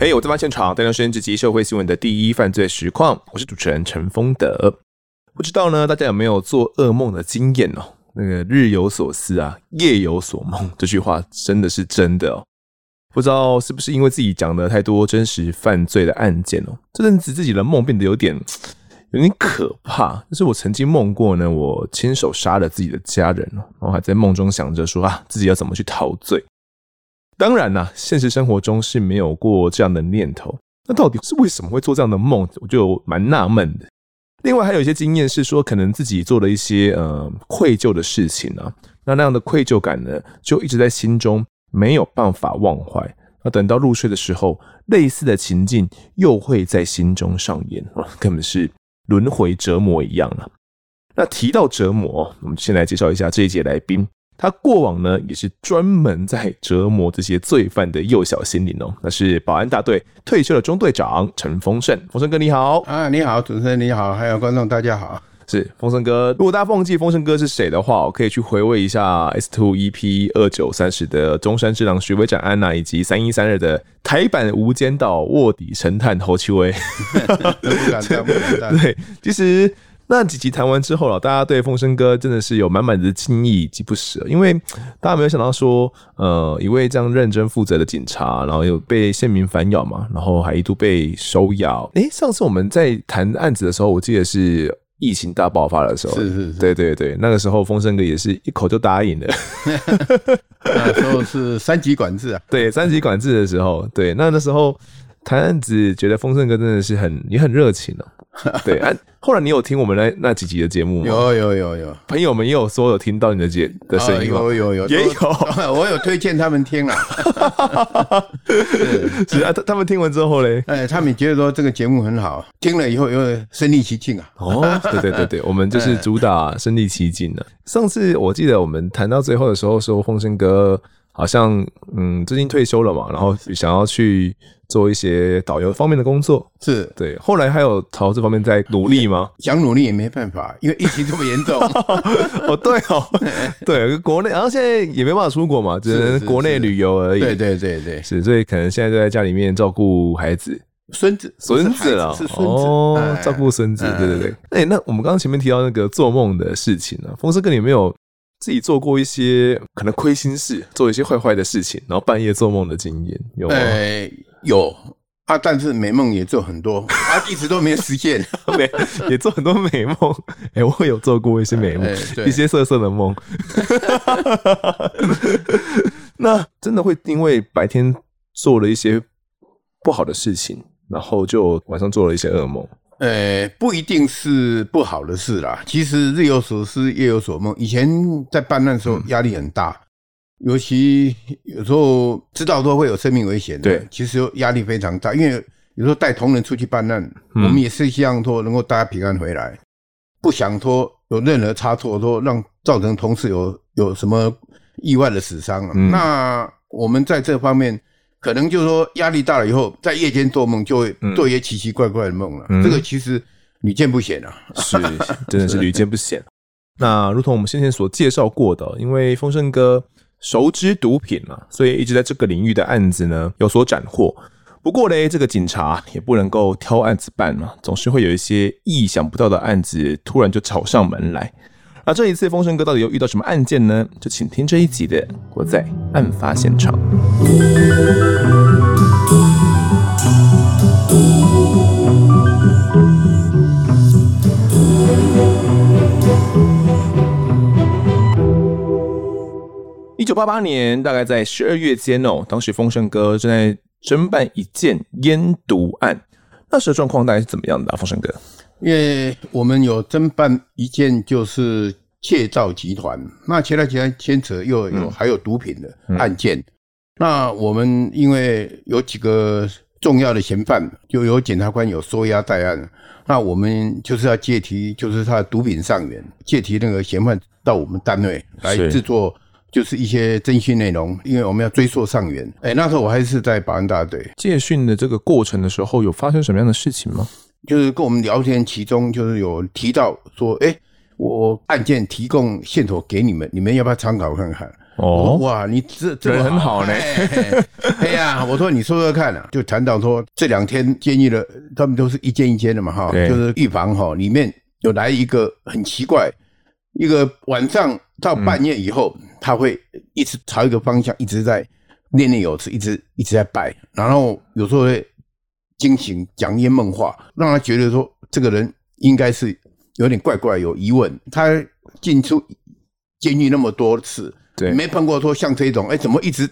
嘿我在发现场带来声音直击社会新闻的第一犯罪实况，我是主持人陈丰德。不知道呢，大家有没有做噩梦的经验哦？那个日有所思啊，夜有所梦，这句话真的是真的哦。不知道是不是因为自己讲的太多真实犯罪的案件哦，这阵子自己的梦变得有点有点可怕。就是我曾经梦过呢，我亲手杀了自己的家人，然后还在梦中想着说啊，自己要怎么去陶醉。当然啦，现实生活中是没有过这样的念头。那到底是为什么会做这样的梦？我就蛮纳闷的。另外还有一些经验是说，可能自己做了一些呃愧疚的事情啊，那那样的愧疚感呢，就一直在心中没有办法忘怀。那等到入睡的时候，类似的情境又会在心中上演，根本是轮回折磨一样了。那提到折磨，我们先来介绍一下这一届来宾。他过往呢，也是专门在折磨这些罪犯的幼小心灵哦。那是保安大队退休的中队长陈丰盛，丰盛哥你好啊，你好，主持人你好，还有观众大家好。是风声哥，如果大家忘记风声哥是谁的话，我可以去回味一下 S Two EP 二九三十的中山之狼徐伟展安娜，以及三一三二的台版无间道卧底神探侯秋威。不敢当，不敢当。对，其实。那几集谈完之后了，大家对风声哥真的是有满满的敬意以及不舍，因为大家没有想到说，呃，一位这样认真负责的警察，然后又被县民反咬嘛，然后还一度被收押。诶，上次我们在谈案子的时候，我记得是疫情大爆发的时候，是是是，对对对，那个时候风声哥也是一口就答应了。那时候是三级管制啊，对，三级管制的时候，对，那那时候谈案子，觉得风声哥真的是很也很热情哦。对啊，后来你有听我们那那几集的节目吗？有有有有，朋友们也有说有听到你的节的声音吗？有有有，也有，我有推荐他们听了。是啊，他他们听完之后嘞，哎，他们觉得说这个节目很好，听了以后又身临其境啊。哦，对对对对，我们就是主打身临其境的。上次我记得我们谈到最后的时候说，风声哥好像嗯最近退休了嘛，然后想要去。做一些导游方面的工作，是对。后来还有朝这方面在努力吗？想努力也没办法，因为疫情这么严重。哦，对哦，对，国内，然后现在也没办法出国嘛，只能国内旅游而已。对对对对，是，所以可能现在就在家里面照顾孩子、孙子、孙子了。是孙子哦，照顾孙子。对对对。哎，那我们刚刚前面提到那个做梦的事情呢，丰盛哥，你有没有自己做过一些可能亏心事，做一些坏坏的事情，然后半夜做梦的经验有吗？有啊，但是美梦也做很多 啊，一直都没有实现，没也做很多美梦。哎、欸，我有做过一些美梦，欸、一些色色的梦。那真的会因为白天做了一些不好的事情，然后就晚上做了一些噩梦？呃、欸，不一定是不好的事啦。其实日有所思，夜有所梦。以前在办案的时候，压力很大。嗯尤其有时候知道说会有生命危险的，对，其实压力非常大。因为有时候带同仁出去办案，嗯、我们也是希望说能够大家平安回来，不想说有任何差错，说让造成同事有有什么意外的死伤。嗯、那我们在这方面可能就是说压力大了以后，在夜间做梦就会做一些奇奇怪怪的梦了。嗯、这个其实屡见不鲜啊，是，真的是屡见不鲜。那如同我们先前所介绍过的，因为丰盛哥。熟知毒品嘛，所以一直在这个领域的案子呢有所斩获。不过嘞，这个警察也不能够挑案子办嘛，总是会有一些意想不到的案子突然就找上门来。那这一次丰盛哥到底又遇到什么案件呢？就请听这一集的《我在案发现场》。一九八八年，大概在十二月间哦，当时丰盛哥正在侦办一件烟毒案，那时的状况大概是怎么样的啊？丰盛哥，因为我们有侦办一件就是窃盗集团，那窃盗集团牵扯又有还有毒品的案件，那我们因为有几个重要的嫌犯，就有检察官有收押在案，那我们就是要借题，就是他的毒品上源，借题那个嫌犯到我们单位来制作。就是一些侦讯内容，因为我们要追溯上源。哎、欸，那时候我还是在保安大队借讯的这个过程的时候，有发生什么样的事情吗？就是跟我们聊天，其中就是有提到说，哎、欸，我案件提供线索给你们，你们要不要参考看看？哦，哇，你这这人很好呢。哎呀，我说你说说看啊，就谈到说这两天监狱的，他们都是一间一间的嘛，哈，就是预防哈，里面有来一个很奇怪，一个晚上到半夜以后，他会一直朝一个方向一直在念念有词，一直一直在拜，然后有时候会惊醒，讲一些梦话，让他觉得说这个人应该是有点怪怪，有疑问。他进出监狱那么多次。对，没碰过说像这种，哎，怎么一直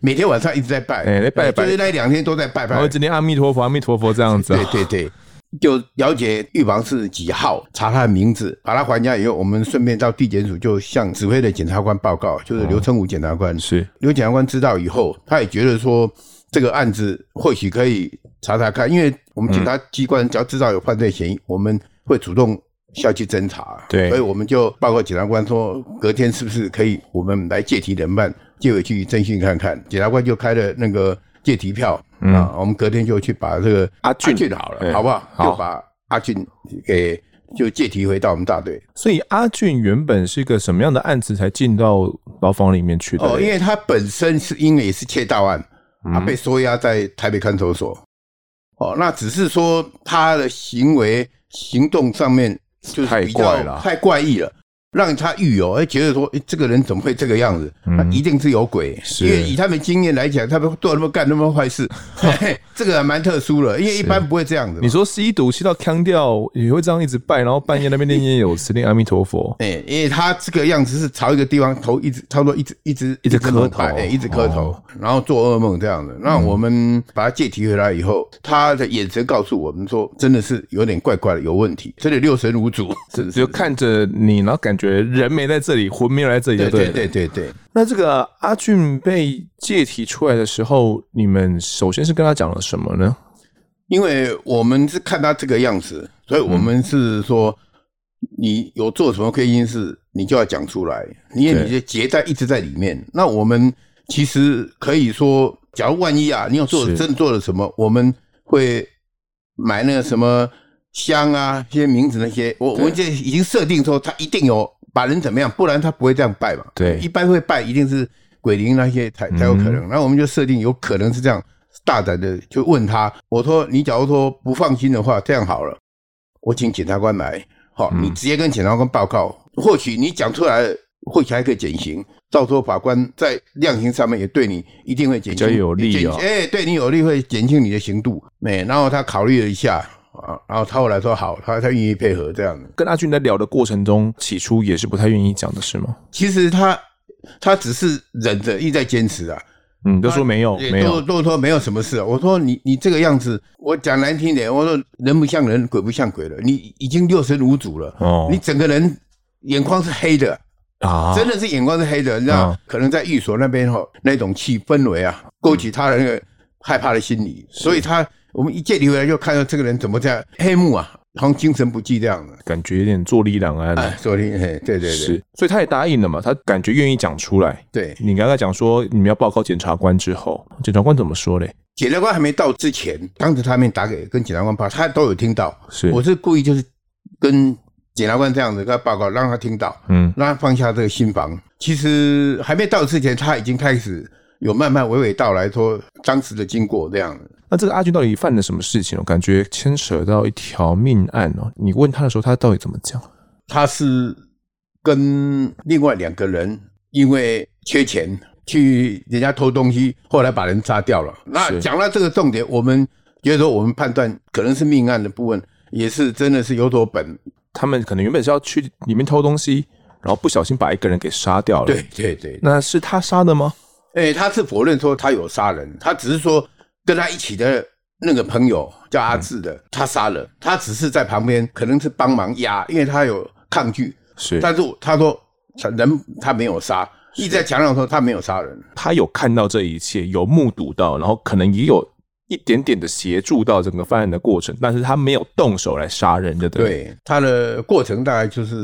每天晚上一直在拜，哎，拜拜，就是那两天都在拜拜，然后今天阿弥陀佛，阿弥陀佛这样子。对对对，就了解狱房是几号，查他的名字，把他还押以后，我们顺便到地检署就向指挥的检察官报告，就是刘成武检察官。是刘检察官知道以后，他也觉得说这个案子或许可以查查看，因为我们检察机关只要知道有犯罪嫌疑，我们会主动。下去侦查，对，所以我们就报告检察官说，隔天是不是可以我们来借题人办，借回去侦讯看看。检察官就开了那个借题票，嗯，我们隔天就去把这个阿俊好了，好不好？好，就把阿俊给就借题回到我们大队。所以阿俊原本是一个什么样的案子才进到牢房里面去的？哦，因为他本身是因为也是窃盗案，他被收押在台北看守所。哦，那只是说他的行为行动上面。就是太怪了太怪异了。让他狱友哎觉得说，哎，这个人怎么会这个样子？他一定是有鬼，因为以他们经验来讲，他们做那么干那么坏事，这个还蛮特殊的，因为一般不会这样子。你说吸毒吸到腔掉，也会这样一直拜，然后半夜那边念念有词念阿弥陀佛。哎，因为他这个样子是朝一个地方头一直差不多一直一直一直磕头，哎，一直磕头，然后做噩梦这样子。那我们把他借题回来以后，他的眼神告诉我们说，真的是有点怪怪的，有问题，真的六神无主，就看着你，然后感觉。得人没在这里，魂没有在这里，对对对对对。那这个阿俊被借体出来的时候，你们首先是跟他讲了什么呢？因为我们是看他这个样子，所以我们是说，你有做什么亏心事，你就要讲出来，因为你的结在一直在里面。那我们其实可以说，假如万一啊，你有做真做了什么，我们会买那个什么香啊，一些名字那些，我我们就已经设定说他一定有。把人怎么样？不然他不会这样拜嘛。对，一般会拜一定是鬼灵那些才才有可能。那、嗯、我们就设定有可能是这样，大胆的就问他。我说你假如说不放心的话，这样好了，我请检察官来，好，你直接跟检察官报告。嗯、或许你讲出来，或许还可以减刑。到时候法官在量刑上面也对你一定会减轻，比较有利哦。哎，对你有利，会减轻你的刑度。没，然后他考虑了一下。啊，然后他后来说好，他他愿意配合这样的。跟阿俊在聊的过程中，起初也是不太愿意讲的是吗？其实他他只是忍着，一直在坚持啊。嗯，都说没有，没有，都说没有什么事。我说你你这个样子，我讲难听点，我说人不像人，鬼不像鬼了。你已经六神无主了，哦，你整个人眼眶是黑的啊，真的是眼眶是黑的。你知道，可能在寓所那边哈，那种气氛围啊，勾起他的那个害怕的心理，所以他。我们一借题回来，就看到这个人怎么这样黑幕啊，好像精神不济这样的感觉，有点坐立难安。哎，坐立，嘿，对对对，是，所以他也答应了嘛，他感觉愿意讲出来。对，你刚才讲说你们要报告检察官之后，检察官怎么说嘞？检察官还没到之前，当着他面打给跟检察官报，他都有听到。是，我是故意就是跟检察官这样子跟他报告，让他听到，嗯，让他放下这个心防。其实还没到之前，他已经开始有慢慢娓娓道来说当时的经过这样的。那这个阿俊到底犯了什么事情？我感觉牵扯到一条命案哦。你问他的时候，他到底怎么讲？他是跟另外两个人因为缺钱去人家偷东西，后来把人杀掉了。那讲到这个重点，我们觉得说我们判断可能是命案的部分，也是真的是有所本。他们可能原本是要去里面偷东西，然后不小心把一个人给杀掉了。对对对，那是他杀的吗？哎、欸，他是否认说他有杀人，他只是说。跟他一起的那个朋友叫阿志的，嗯、他杀了，他只是在旁边，可能是帮忙压，因为他有抗拒。是，但是他说人他没有杀，一直在强调说他没有杀人。他有看到这一切，有目睹到，然后可能也有一点点的协助到整个犯案的过程，但是他没有动手来杀人的。对，对，他的过程大概就是，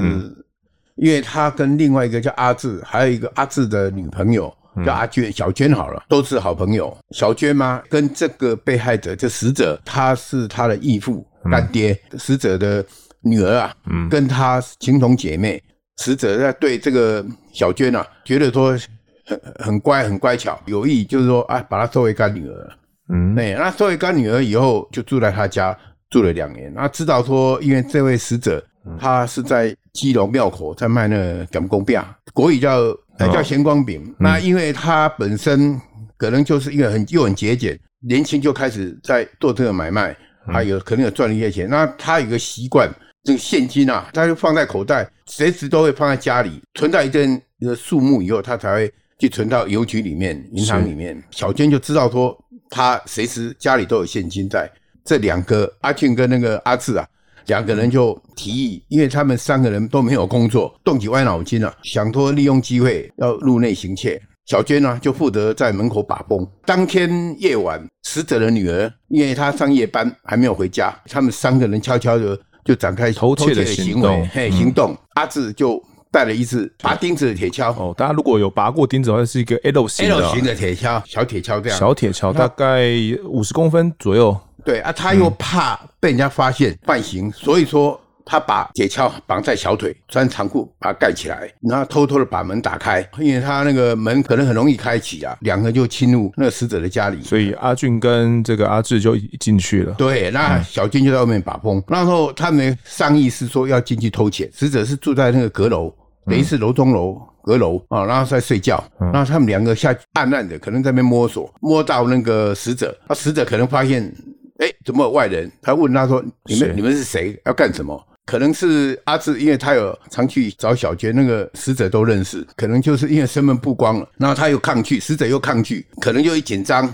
因为他跟另外一个叫阿志，还有一个阿志的女朋友。叫阿娟、小娟好了，都是好朋友。小娟嘛，跟这个被害者，这死者，他是他的义父、干爹。死者的女儿啊，嗯，跟他情同姐妹，死者在对这个小娟啊，觉得说很很乖很乖巧，有意就是说啊，把她收为干女儿。嗯，对，那收为干女儿以后，就住在他家住了两年。那知道说，因为这位死者他是在基隆庙口在卖那个咸公饼，国语叫叫咸光饼。那因为他本身可能就是一个很又很节俭，年轻就开始在做这个买卖。还有可能有赚了一些钱，那他有个习惯，这个现金啊，他就放在口袋，随时都会放在家里，存到一定的数目以后，他才会去存到邮局里面、银行里面。小娟就知道说，他随时家里都有现金在。这两个阿俊跟那个阿志啊，两个人就提议，因为他们三个人都没有工作，动起歪脑筋了，想多利用机会要入内行窃。小娟呢，就负责在门口把风。当天夜晚，死者的女儿，因为她上夜班还没有回家，他们三个人悄悄的就展开偷窃的行为。嘿，行动。嗯、阿志就带了一支拔钉子的铁锹。哦，大家如果有拔过钉子的话，是一个 L 型的 L 型的铁锹，小铁锹这样。小铁锹大概五十公分左右。对啊，他又怕被人家发现犯刑，所以说。他把铁锹绑在小腿，穿长裤把它盖起来，然后偷偷的把门打开，因为他那个门可能很容易开启啊，两个就侵入那个死者的家里。所以阿俊跟这个阿志就进去了。对，那小俊就在外面把风。然后他们商议是说要进去偷钱，死者是住在那个阁楼，等于是楼中楼阁楼啊，然后在睡觉。然后他们两个下去暗暗的，可能在那边摸索，摸到那个死者，啊，死者可能发现，哎，怎么有外人？他问他说：“你们你们是谁？要干什么？”可能是阿志，因为他有常去找小娟，那个死者都认识，可能就是因为身份曝光了，然后他又抗拒，死者又抗拒，可能就一紧张，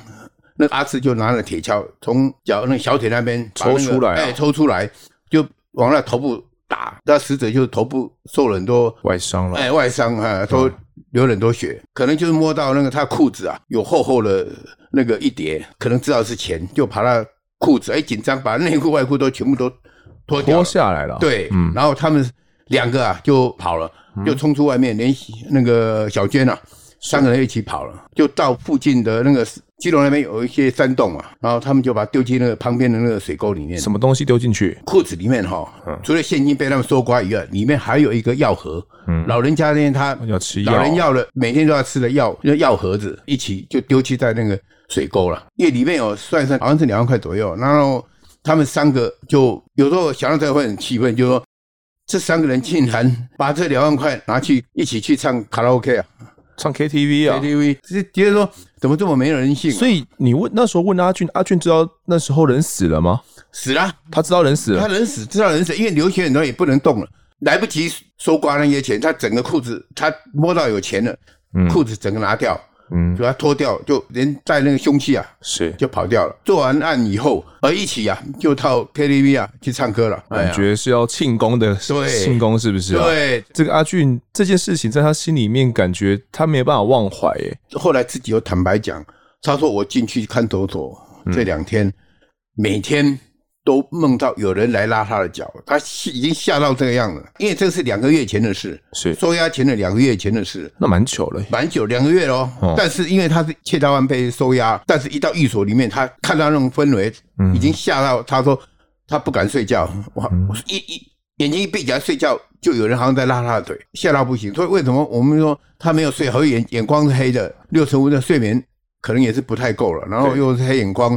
那个阿志就拿了铁锹从脚那个小腿那边、那个、抽出来、啊，哎，抽出来就往那头部打，那死者就头部受了很多外伤了，哎，外伤啊，都流了很多血，嗯、可能就是摸到那个他裤子啊，有厚厚的那个一叠，可能知道是钱，就把他裤子哎紧张，把内裤外裤都全部都。脱脱下来了，对，嗯，然后他们两个啊就跑了，就冲出外面，连那个小娟啊，三个人一起跑了，就到附近的那个基隆那边有一些山洞啊，然后他们就把丢进那个旁边的那个水沟里面。什么东西丢进去？裤子里面哈，除了现金被他们搜刮以外，里面还有一个药盒。嗯，老人家那天他要吃药，老人要了，每天都要吃的药，那药盒子一起就丢弃在那个水沟了，因为里面有算算好像是两万块左右，然后。他们三个就有时候想到这个会很气愤，就说这三个人竟然把这两万块拿去一起去唱卡拉 OK 啊，唱 KTV 啊，KTV，是觉得说怎么这么没有人性啊？所以你问那时候问阿俊，阿俊知道那时候人死了吗？死了，他知道人死了，他人死，知道人死，因为流血很多也不能动了，来不及搜刮那些钱，他整个裤子他摸到有钱了，裤子整个拿掉。嗯，就他脱掉，就连带那个凶器啊，是就跑掉了。做完案以后，而一起啊，就到 KTV 啊去唱歌了。感觉是要庆功的，对，庆功是不是？对，这个阿俊这件事情在他心里面，感觉他没有办法忘怀。耶。后来自己又坦白讲，他说我进去看守所这两天，每天。都梦到有人来拉他的脚，他已经吓到这个样子。因为这是两个月前的事，是收押前的两个月前的事，那蛮久了，蛮久两个月哦。哦但是因为他是窃盗案被收押，但是一到寓所里面，他看到那种氛围，已经吓到他说他不敢睡觉。哇，一一眼睛一闭起来睡觉，就有人好像在拉他的腿，吓到不行。所以为什么我们说他没有睡好，眼眼光是黑的，六成五的睡眠可能也是不太够了，然后又是黑眼光。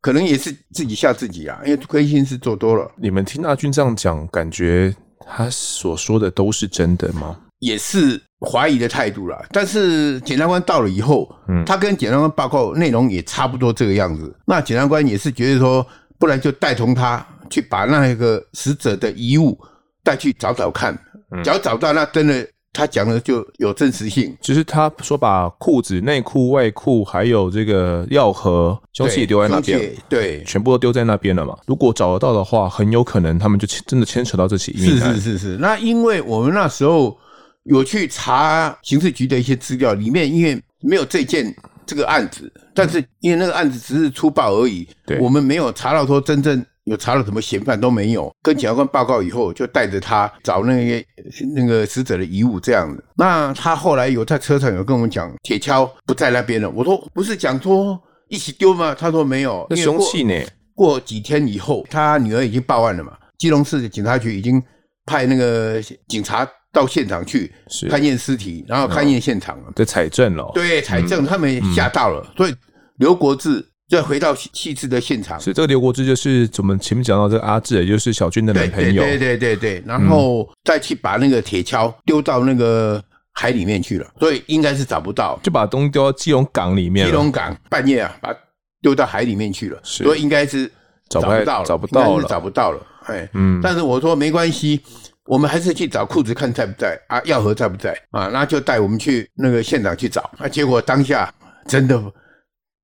可能也是自己吓自己啊，因为亏心事做多了。你们听阿军这样讲，感觉他所说的都是真的吗？也是怀疑的态度啦。但是检察官到了以后，嗯，他跟检察官报告内容也差不多这个样子。那检察官也是觉得说，不然就带同他去把那个死者的遗物带去找找看，只要找到那真的。他讲的就有真实性，就是他说把裤子、内裤、外裤，还有这个药盒、凶器也丢在那边，对，全部都丢在那边了嘛。如果找得到的话，很有可能他们就真的牵扯到这起命案。是是是是，那因为我们那时候有去查刑事局的一些资料，里面因为没有这件这个案子，但是因为那个案子只是粗暴而已，对，我们没有查到说真正。有查了什么嫌犯都没有，跟检察官报告以后，就带着他找那些那个死者的遗物这样子。那他后来有在车上有跟我们讲，铁锹不在那边了。我说不是讲说一起丢吗？他说没有，那凶器呢？过几天以后，他女儿已经报案了嘛。基隆市的警察局已经派那个警察到现场去勘验尸体，然后勘验现场了，对，采证了，对，采证，他们吓到了，所以刘国志就回到弃置的现场。是这个刘国志，就是我们前面讲到这个阿志，也就是小军的男朋友，对对对对，然后再去把那个铁锹丢到那个。海里面去了，所以应该是找不到，就把东西丢到基隆港里面。基隆港半夜啊，把它丢到海里面去了，所以应该是找不到了，找不到了，找不到了。哎，嗯，但是我说没关系，我们还是去找裤子看在不在啊，药盒在不在啊？那就带我们去那个现场去找。啊，结果当下真的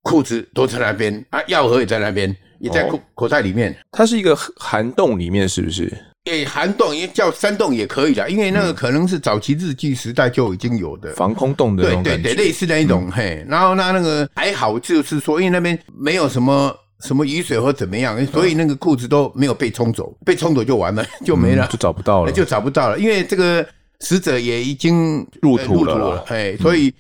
裤子都在那边啊，药盒也在那边，也在口口袋里面。它是一个涵洞里面，是不是？诶，涵洞也叫山洞也可以啦，因为那个可能是早期日据时代就已经有的防空洞的，对对对，类似那一种嘿。然后那那个还好，就是说，因为那边没有什么什么雨水或怎么样，所以那个裤子都没有被冲走，被冲走就完了，就没了，就找不到了，就找不到了。因为这个死者也已经入土了，嘿，所以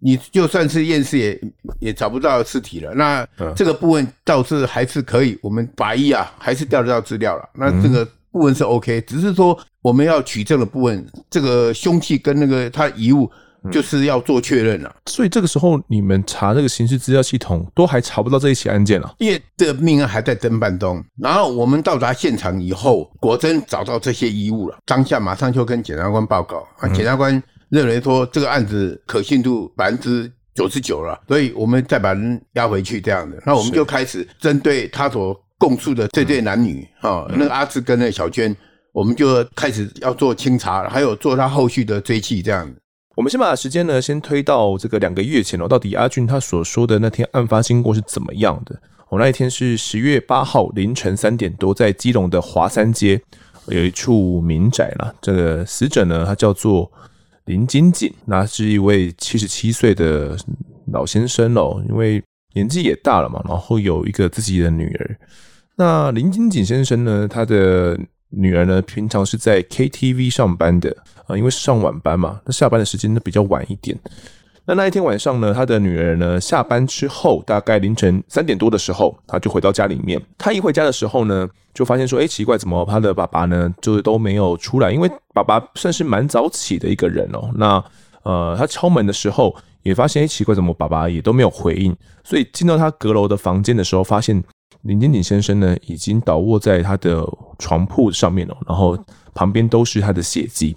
你就算是验尸也也找不到尸体了。那这个部分倒是还是可以，我们法医啊还是调得到资料了。那这个。部分是 OK，只是说我们要取证的部分，这个凶器跟那个他遗物，就是要做确认了。所以这个时候你们查这个刑事资料系统，都还查不到这一起案件了，因为这个命案还在侦办中。然后我们到达现场以后，果真找到这些遗物了，当下马上就跟检察官报告啊，检察官认为说这个案子可信度百分之九十九了，所以我们再把人押回去这样的。那我们就开始针对他所。供述的这对男女啊，那个阿志跟那个小娟，我们就开始要做清查，还有做他后续的追缉这样。我们先把时间呢，先推到这个两个月前哦，到底阿俊他所说的那天案发经过是怎么样的？哦，那一天是十月八号凌晨三点多，在基隆的华山街有一处民宅啦。这个死者呢，他叫做林金锦，那是一位七十七岁的老先生哦，因为年纪也大了嘛，然后有一个自己的女儿。那林金锦先生呢？他的女儿呢，平常是在 KTV 上班的啊，因为是上晚班嘛，那下班的时间呢比较晚一点。那那一天晚上呢，他的女儿呢下班之后，大概凌晨三点多的时候，他就回到家里面。他一回家的时候呢，就发现说，哎，奇怪，怎么他的爸爸呢，就是都没有出来？因为爸爸算是蛮早起的一个人哦。那呃，他敲门的时候也发现，哎，奇怪，怎么爸爸也都没有回应？所以进到他阁楼的房间的时候，发现。林金锦先生呢，已经倒卧在他的床铺上面了，然后旁边都是他的血迹。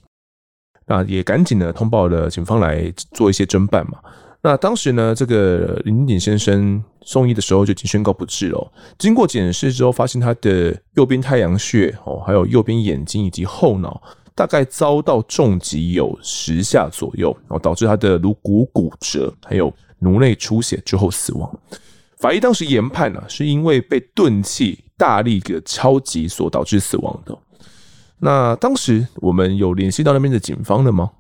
那也赶紧的通报了警方来做一些侦办嘛。那当时呢，这个林鼎先生送医的时候就已经宣告不治了。经过检视之后，发现他的右边太阳穴哦，还有右边眼睛以及后脑大概遭到重击有十下左右，然后导致他的颅骨骨折，还有颅内出血之后死亡。法医当时研判呢、啊，是因为被钝器大力的敲击所导致死亡的。那当时我们有联系到那边的警方的吗？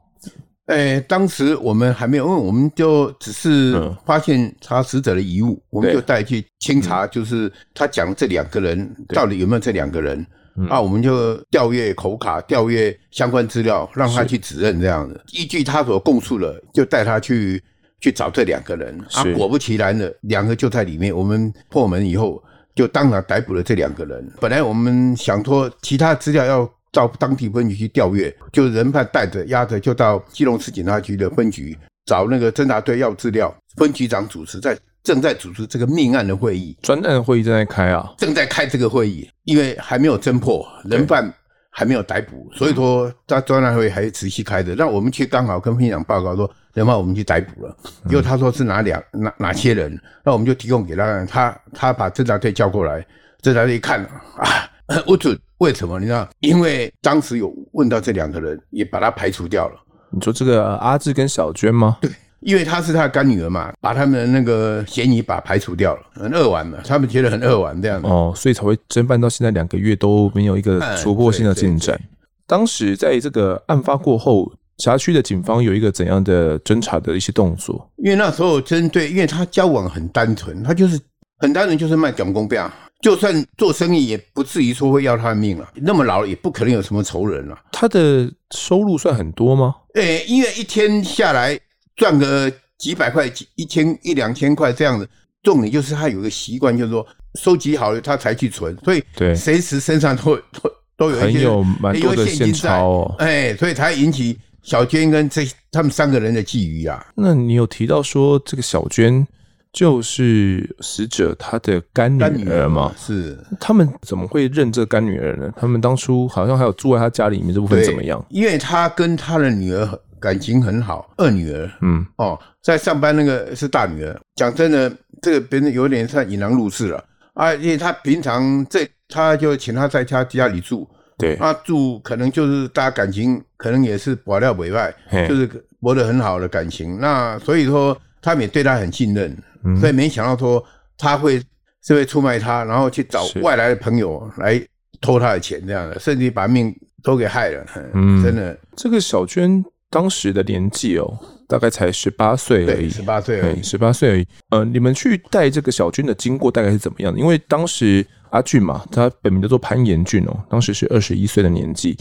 诶、欸，当时我们还没有，因为我们就只是发现他死者的遗物，嗯、我们就带去清查，就是他讲这两个人到底有没有这两个人。啊我们就调阅口卡，调阅相关资料，让他去指认这样的。依据他所供述的，就带他去。去找这两个人啊，果不其然的，两个就在里面。我们破门以后，就当场逮捕了这两个人。本来我们想说，其他资料要到当地分局去调阅，就人派带着押着，就到基隆市警察局的分局找那个侦查队要资料。分局长主持在正在组织这个命案的会议，专案会议正在开啊，正在开这个会议，因为还没有侦破人犯。还没有逮捕，所以说他专案会还持续开着。那我们去刚好跟分局长报告说，人犯我们去逮捕了。因为他说是哪两哪哪些人，那我们就提供给他。他他把侦查队叫过来，侦查队一看啊，不准。为什么？你知道？因为当时有问到这两个人，也把他排除掉了。你说这个阿志跟小娟吗？对。因为她是他的干女儿嘛，把他们的那个嫌疑把排除掉了，很恶玩嘛，他们觉得很恶玩这样哦，所以才会侦办到现在两个月都没有一个突破性的进展。当时在这个案发过后，辖区的警方有一个怎样的侦查的一些动作？因为那时候针对，因为他交往很单纯，他就是很单纯，就是卖蒋公标，就算做生意也不至于说会要他的命了。那么老了也不可能有什么仇人了。他的收入算很多吗？诶，因为一天下来。赚个几百块、几一千一两千块这样子，重点就是他有个习惯，就是说收集好了他才去存，所以对，随时身上都会都 都有一些很有蛮多的现钞哦，哎，所以才引起小娟跟这他们三个人的觊觎啊。那你有提到说这个小娟就是死者他的干女儿嘛？是，他们怎么会认这干女儿呢？他们当初好像还有住在他家里面，这部分怎么样？因为他跟他的女儿感情很好，二女儿，嗯，哦，在上班那个是大女儿。讲真的，这个别人有点像引狼入室了啊，因为他平常这他就请他在他家里住，对，他住可能就是大家感情可能也是保料委外，就是博得很好的感情。那所以说他们也对他很信任。所以没想到说他会是会出卖他，然后去找外来的朋友来偷他的钱这样的，甚至把命都给害了。嗯，真的。这个小娟当时的年纪哦，大概才十八岁而已，十八岁而已，十八岁而已。呃，你们去带这个小娟的经过大概是怎么样的？因为当时阿俊嘛，他本名叫做潘延俊哦，当时是二十一岁的年纪。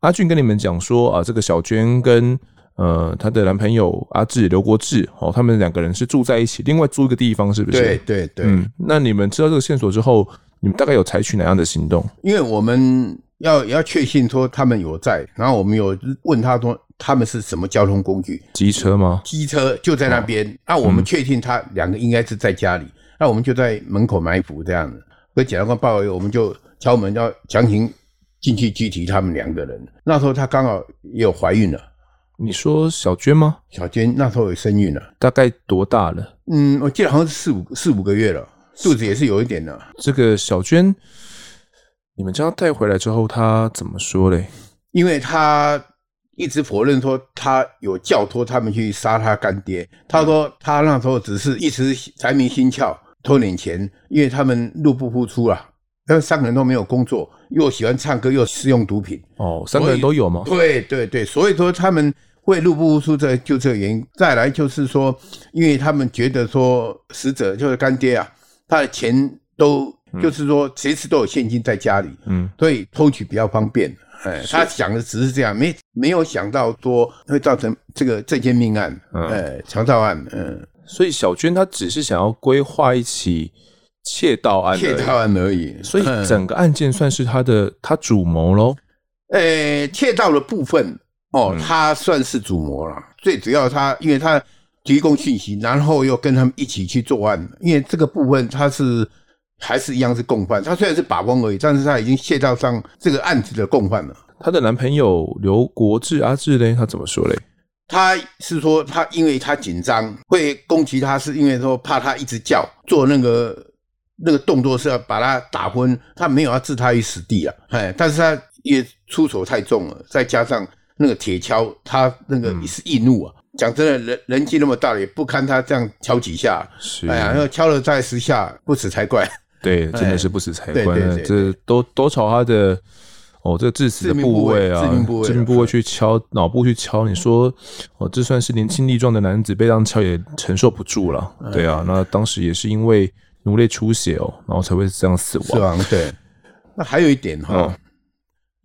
阿俊跟你们讲说啊，这个小娟跟呃，她的男朋友阿志刘国志哦，他们两个人是住在一起，另外租一个地方，是不是？对对对。嗯，那你们知道这个线索之后，你们大概有采取哪样的行动？因为我们要要确信说他们有在，然后我们有问他说他们是什么交通工具？机车吗？机车就在那边。那、哦啊、我们确定他两个应该是在家里，嗯、那我们就在门口埋伏这样子。跟检察官报告，我们就敲门要强行进去拘提他们两个人。那时候她刚好也有怀孕了。你说小娟吗？小娟那时候有身孕了，大概多大了？嗯，我记得好像是四五四五个月了，肚子也是有一点的。这个小娟，你们将她带回来之后，她怎么说嘞？因为她一直否认说她有教唆他们去杀她干爹。她说她那时候只是一时财迷心窍偷点钱，因为他们入不敷出啊，他们三个人都没有工作，又喜欢唱歌，又使用毒品。哦，三个人都有吗？对对对，所以说他们。会入不敷出，这就这个原因。再来就是说，因为他们觉得说死者就是干爹啊，他的钱都就是说随时都有现金在家里，嗯，所以偷取比较方便。哎，他想的只是这样，没没有想到说会造成这个这件命案，哎，强盗案，嗯。所以小娟她只是想要规划一起窃盗案，窃盗案而已。所以整个案件算是他的他主谋喽。呃，窃盗的部分。哦，他算是主谋了。最主要，他因为他提供信息，然后又跟他们一起去作案。因为这个部分，他是还是一样是共犯。他虽然是把风而已，但是他已经卸到上这个案子的共犯了。他的男朋友刘国志阿志呢？他怎么说嘞？他是说，他因为他紧张，会攻击他，是因为说怕他一直叫做那个那个动作是要把他打昏，他没有要置他于死地啊。哎，但是他也出手太重了，再加上。那个铁锹，他那个也是易怒啊！讲、嗯、真的，人人气那么大，也不堪他这样敲几下。是，哎呀，要敲了再十下，不死才怪。对，真的是不死才怪。这都都朝他的哦，这个致死的部位啊，致命部位，致命部位去敲脑部去敲。你说哦，这算是年轻力壮的男子被这样敲也承受不住了。对啊，那当时也是因为颅内出血哦，然后才会这样死亡。死亡对。那还有一点哈、哦，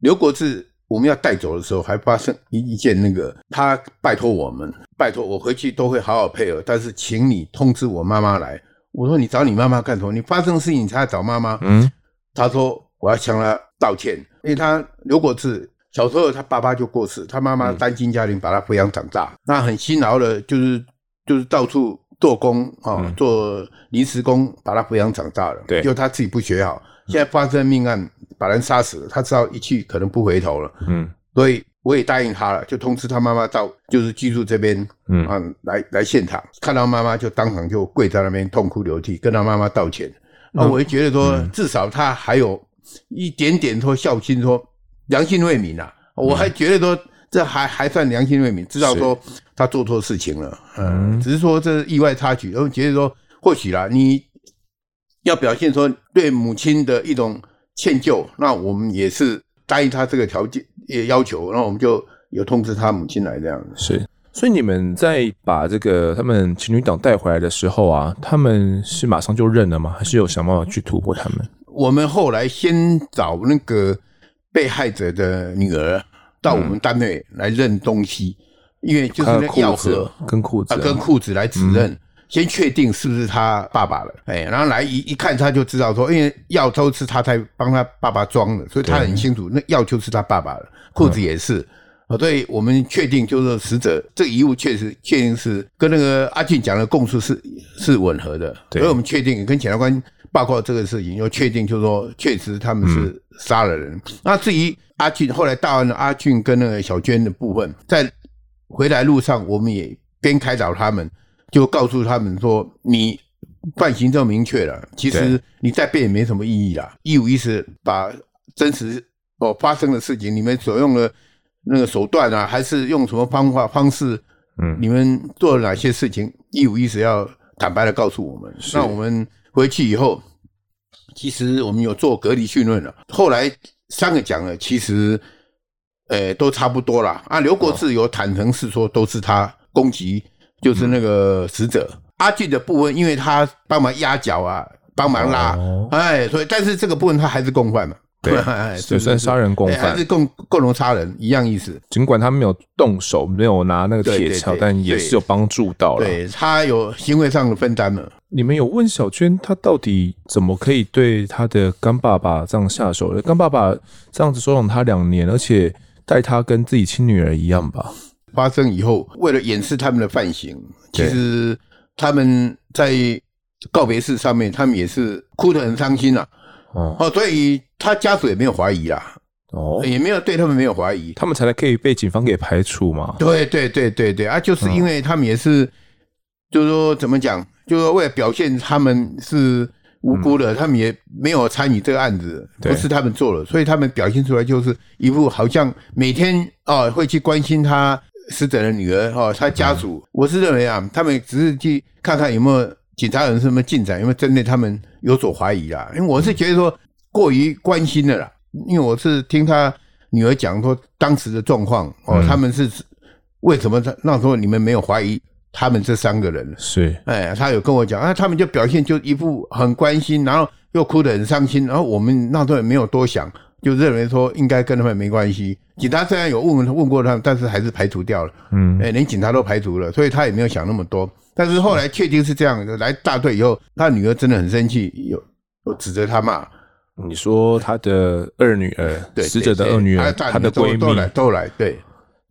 刘、嗯、国志。我们要带走的时候，还发生一一件那个，他拜托我们，拜托我回去都会好好配合，但是请你通知我妈妈来。我说你找你妈妈干什么？你发生事情你才要找妈妈。嗯，他说我要向他道歉，因为他如果是小时候他爸爸就过世，他妈妈单亲家庭把他抚养长大，嗯、那很辛劳的，就是就是到处做工啊，嗯、做临时工把他抚养长大了。对，就他自己不学好，现在发生命案。把人杀死了，他知道一去可能不回头了，嗯，所以我也答应他了，就通知他妈妈到就是居住这边，嗯。啊，来来现场，看到妈妈就当场就跪在那边痛哭流涕，跟他妈妈道歉。那、嗯、我也觉得说，嗯、至少他还有一点点说孝心，说良心未泯啊，嗯、我还觉得说这还还算良心未泯，知道说他做错事情了，嗯，只是说这是意外插曲，然后觉得说或许啦，你要表现说对母亲的一种。歉疚，那我们也是答应他这个条件也要求，然后我们就有通知他母亲来这样子。是，所以你们在把这个他们情侣档带回来的时候啊，他们是马上就认了吗？还是有想办法去突破他们？我们后来先找那个被害者的女儿到我们单位来认东西，嗯、因为就是那钥匙跟裤子、啊，跟裤子来指认。嗯先确定是不是他爸爸了，哎，然后来一一看他就知道说，因为药都是他才帮他爸爸装的，所以他很清楚那药就是他爸爸了，裤子也是。哦，所以我们确定就是死者这个遗物确实确定是跟那个阿俊讲的供述是是吻合的，所以我们确定跟检察官报告这个事情，又确定就是说确实他们是杀了人。那至于阿俊后来到案的阿俊跟那个小娟的部分，在回来路上我们也边开导他们。就告诉他们说，你犯行这么明确了，其实你再辩也没什么意义啦。一五一十把真实哦发生的事情，你们所用的那个手段啊，还是用什么方法方式，嗯，你们做了哪些事情，一五一十要坦白的告诉我们。那我们回去以后，其实我们有做隔离讯问了。后来三个讲了，其实呃都差不多啦。啊，刘国志有坦诚是说都是他攻击。就是那个死者、嗯、阿俊的部分，因为他帮忙压脚啊，帮忙拉，哦、哎，所以但是这个部分他还是共犯嘛，对，也算杀人共犯，还是共共同杀人一样意思。尽管他没有动手，没有拿那个铁锹，但也是有帮助到了。对，他有行为上的分担了。你们有问小娟，他到底怎么可以对他的干爸爸这样下手的？干爸爸这样子收养他两年，而且待他跟自己亲女儿一样吧？发生以后，为了掩饰他们的犯行，其实他们在告别式上面，他们也是哭得很伤心啊。哦，所以他家属也没有怀疑啊。哦，也没有对他们没有怀疑，他们才可以被警方给排除嘛。对对对对对啊，就是因为他们也是，就是说怎么讲，就是说为了表现他们是无辜的，他们也没有参与这个案子，不是他们做的，所以他们表现出来就是一副好像每天啊会去关心他。死者的女儿哈，他家属，我是认为啊，他们只是去看看有没有警察有什么进展，有没有针对他们有所怀疑啦。因为我是觉得说过于关心的啦，因为我是听他女儿讲说当时的状况哦，他们是为什么他那时候你们没有怀疑他们这三个人？是，哎，他有跟我讲啊，他们就表现就一副很关心，然后又哭得很伤心，然后我们那时候也没有多想。就认为说应该跟他们没关系，警察虽然有问问过他们，但是还是排除掉了。嗯，哎，连警察都排除了，所以他也没有想那么多。但是后来确定是这样的，来大队以后，他女儿真的很生气，有有指责他骂。你说他的二女儿，对死者的二女儿，她的闺蜜都来都来，对，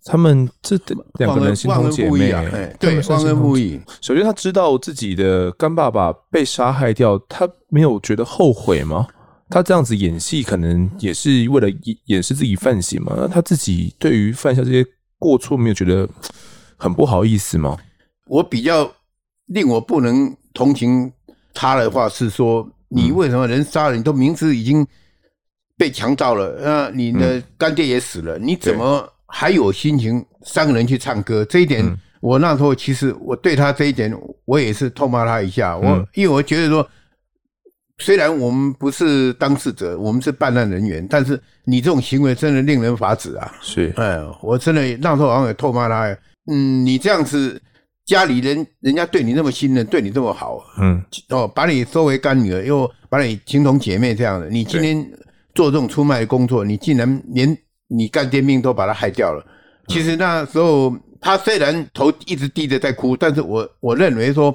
他们这两个人心同姐妹，哎，对，忘恩负义。首先他知道自己的干爸爸被杀害掉，他没有觉得后悔吗？他这样子演戏，可能也是为了掩掩饰自己犯行嘛？那他自己对于犯下这些过错，没有觉得很不好意思吗？我比较令我不能同情他的话是说，你为什么人杀人？你都明知已经被强盗了，那你的干爹也死了，你怎么还有心情三个人去唱歌？这一点，我那时候其实我对他这一点，我也是痛骂他一下。我因为我觉得说。虽然我们不是当事者，我们是办案人员，但是你这种行为真的令人发指啊！是，哎，我真的那时候好像也痛骂他。嗯，你这样子，家里人人家对你那么信任，对你这么好，嗯，哦，把你收为干女儿，又把你情同姐妹这样的，你今天做这种出卖的工作，你竟然连你干爹命都把他害掉了。其实那时候他虽然头一直低着在哭，但是我我认为说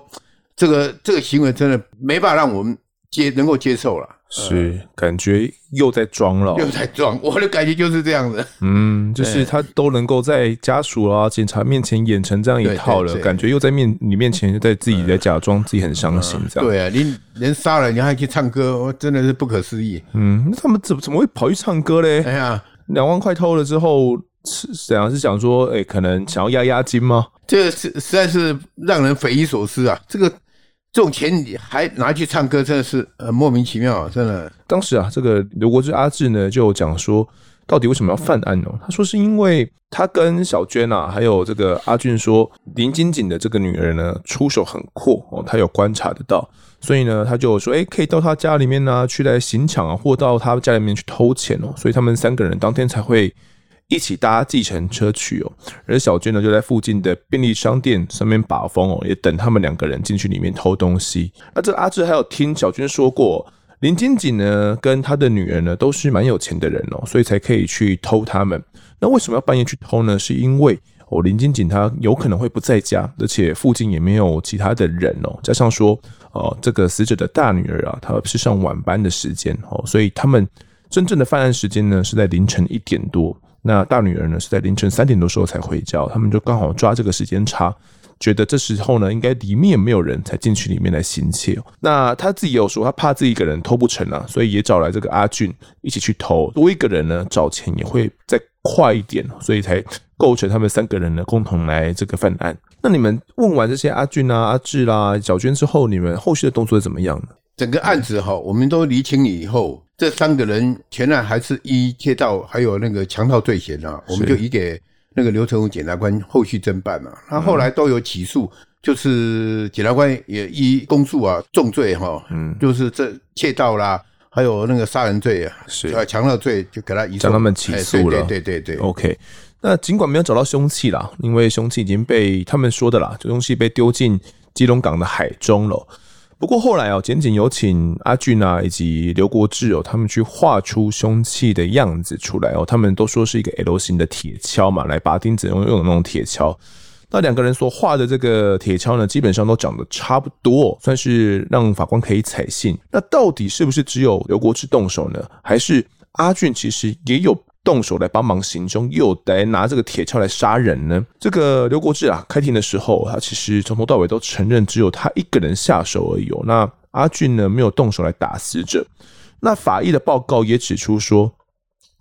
这个这个行为真的没办法让我们。接能够接受了，是感觉又在装了，又在装，我的感觉就是这样子。嗯，就是他都能够在家属啊、警察面前演成这样一套了，感觉又在面你面前在自己在假装自己很伤心这样。对啊，你人杀了你还去唱歌，我真的是不可思议。嗯，那他们怎么怎么会跑去唱歌嘞？哎呀，两万块偷了之后是怎样？是想说，哎，可能想要压押金吗？这个是实在是让人匪夷所思啊！这个。这种钱你还拿去唱歌，真的是呃莫名其妙！真的。当时啊，这个刘国志阿志呢就讲说，到底为什么要犯案呢？他说是因为他跟小娟啊，还有这个阿俊说，林金锦的这个女儿呢出手很阔哦，他有观察得到，所以呢他就说，哎，可以到他家里面呢、去来行抢啊，或到他家里面去偷钱哦，所以他们三个人当天才会。一起搭计程车去哦，而小娟呢就在附近的便利商店上面把风哦，也等他们两个人进去里面偷东西。那这阿志还有听小娟说过，林金锦呢跟他的女儿呢都是蛮有钱的人哦，所以才可以去偷他们。那为什么要半夜去偷呢？是因为哦，林金锦他有可能会不在家，而且附近也没有其他的人哦。加上说，哦，这个死者的大女儿啊，她是上晚班的时间哦，所以他们真正的犯案时间呢是在凌晨一点多。那大女儿呢是在凌晨三点多时候才回家，他们就刚好抓这个时间差。觉得这时候呢，应该里面没有人才进去里面来行窃。那他自己有说，他怕自己一个人偷不成啊，所以也找来这个阿俊一起去偷。多一个人呢，找钱也会再快一点，所以才构成他们三个人呢共同来这个犯案。那你们问完这些阿俊啊、阿志啦、小娟之后，你们后续的动作是怎么样呢？整个案子哈，我们都厘清以后，这三个人前来还是一窃盗还有那个强盗罪嫌啊，我们就移给。那个刘成武检察官后续侦办嘛，他后来都有起诉，嗯、就是检察官也依公诉啊，重罪哈，嗯，就是这窃盗啦，还有那个杀人罪啊，是。强盗罪，就给他移送，将他们起诉了，对对对对，OK。那尽管没有找到凶器啦，因为凶器已经被他们说的啦，这东西被丢进基隆港的海中了。不过后来哦，检警有请阿俊啊，以及刘国志哦，他们去画出凶器的样子出来哦。他们都说是一个 L 型的铁锹嘛，来拔钉子用用的那种铁锹。那两个人所画的这个铁锹呢，基本上都长得差不多，算是让法官可以采信。那到底是不是只有刘国志动手呢？还是阿俊其实也有？动手来帮忙行凶，又来拿这个铁锹来杀人呢？这个刘国志啊，开庭的时候，他其实从头到尾都承认只有他一个人下手而已哦。那阿俊呢，没有动手来打死者。那法医的报告也指出说，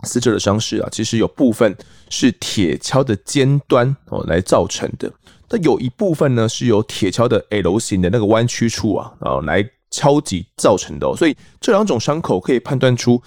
死者的伤势啊，其实有部分是铁锹的尖端哦来造成的，那有一部分呢是由铁锹的 L 型的那个弯曲处啊，啊来敲击造成的。所以这两种伤口可以判断出。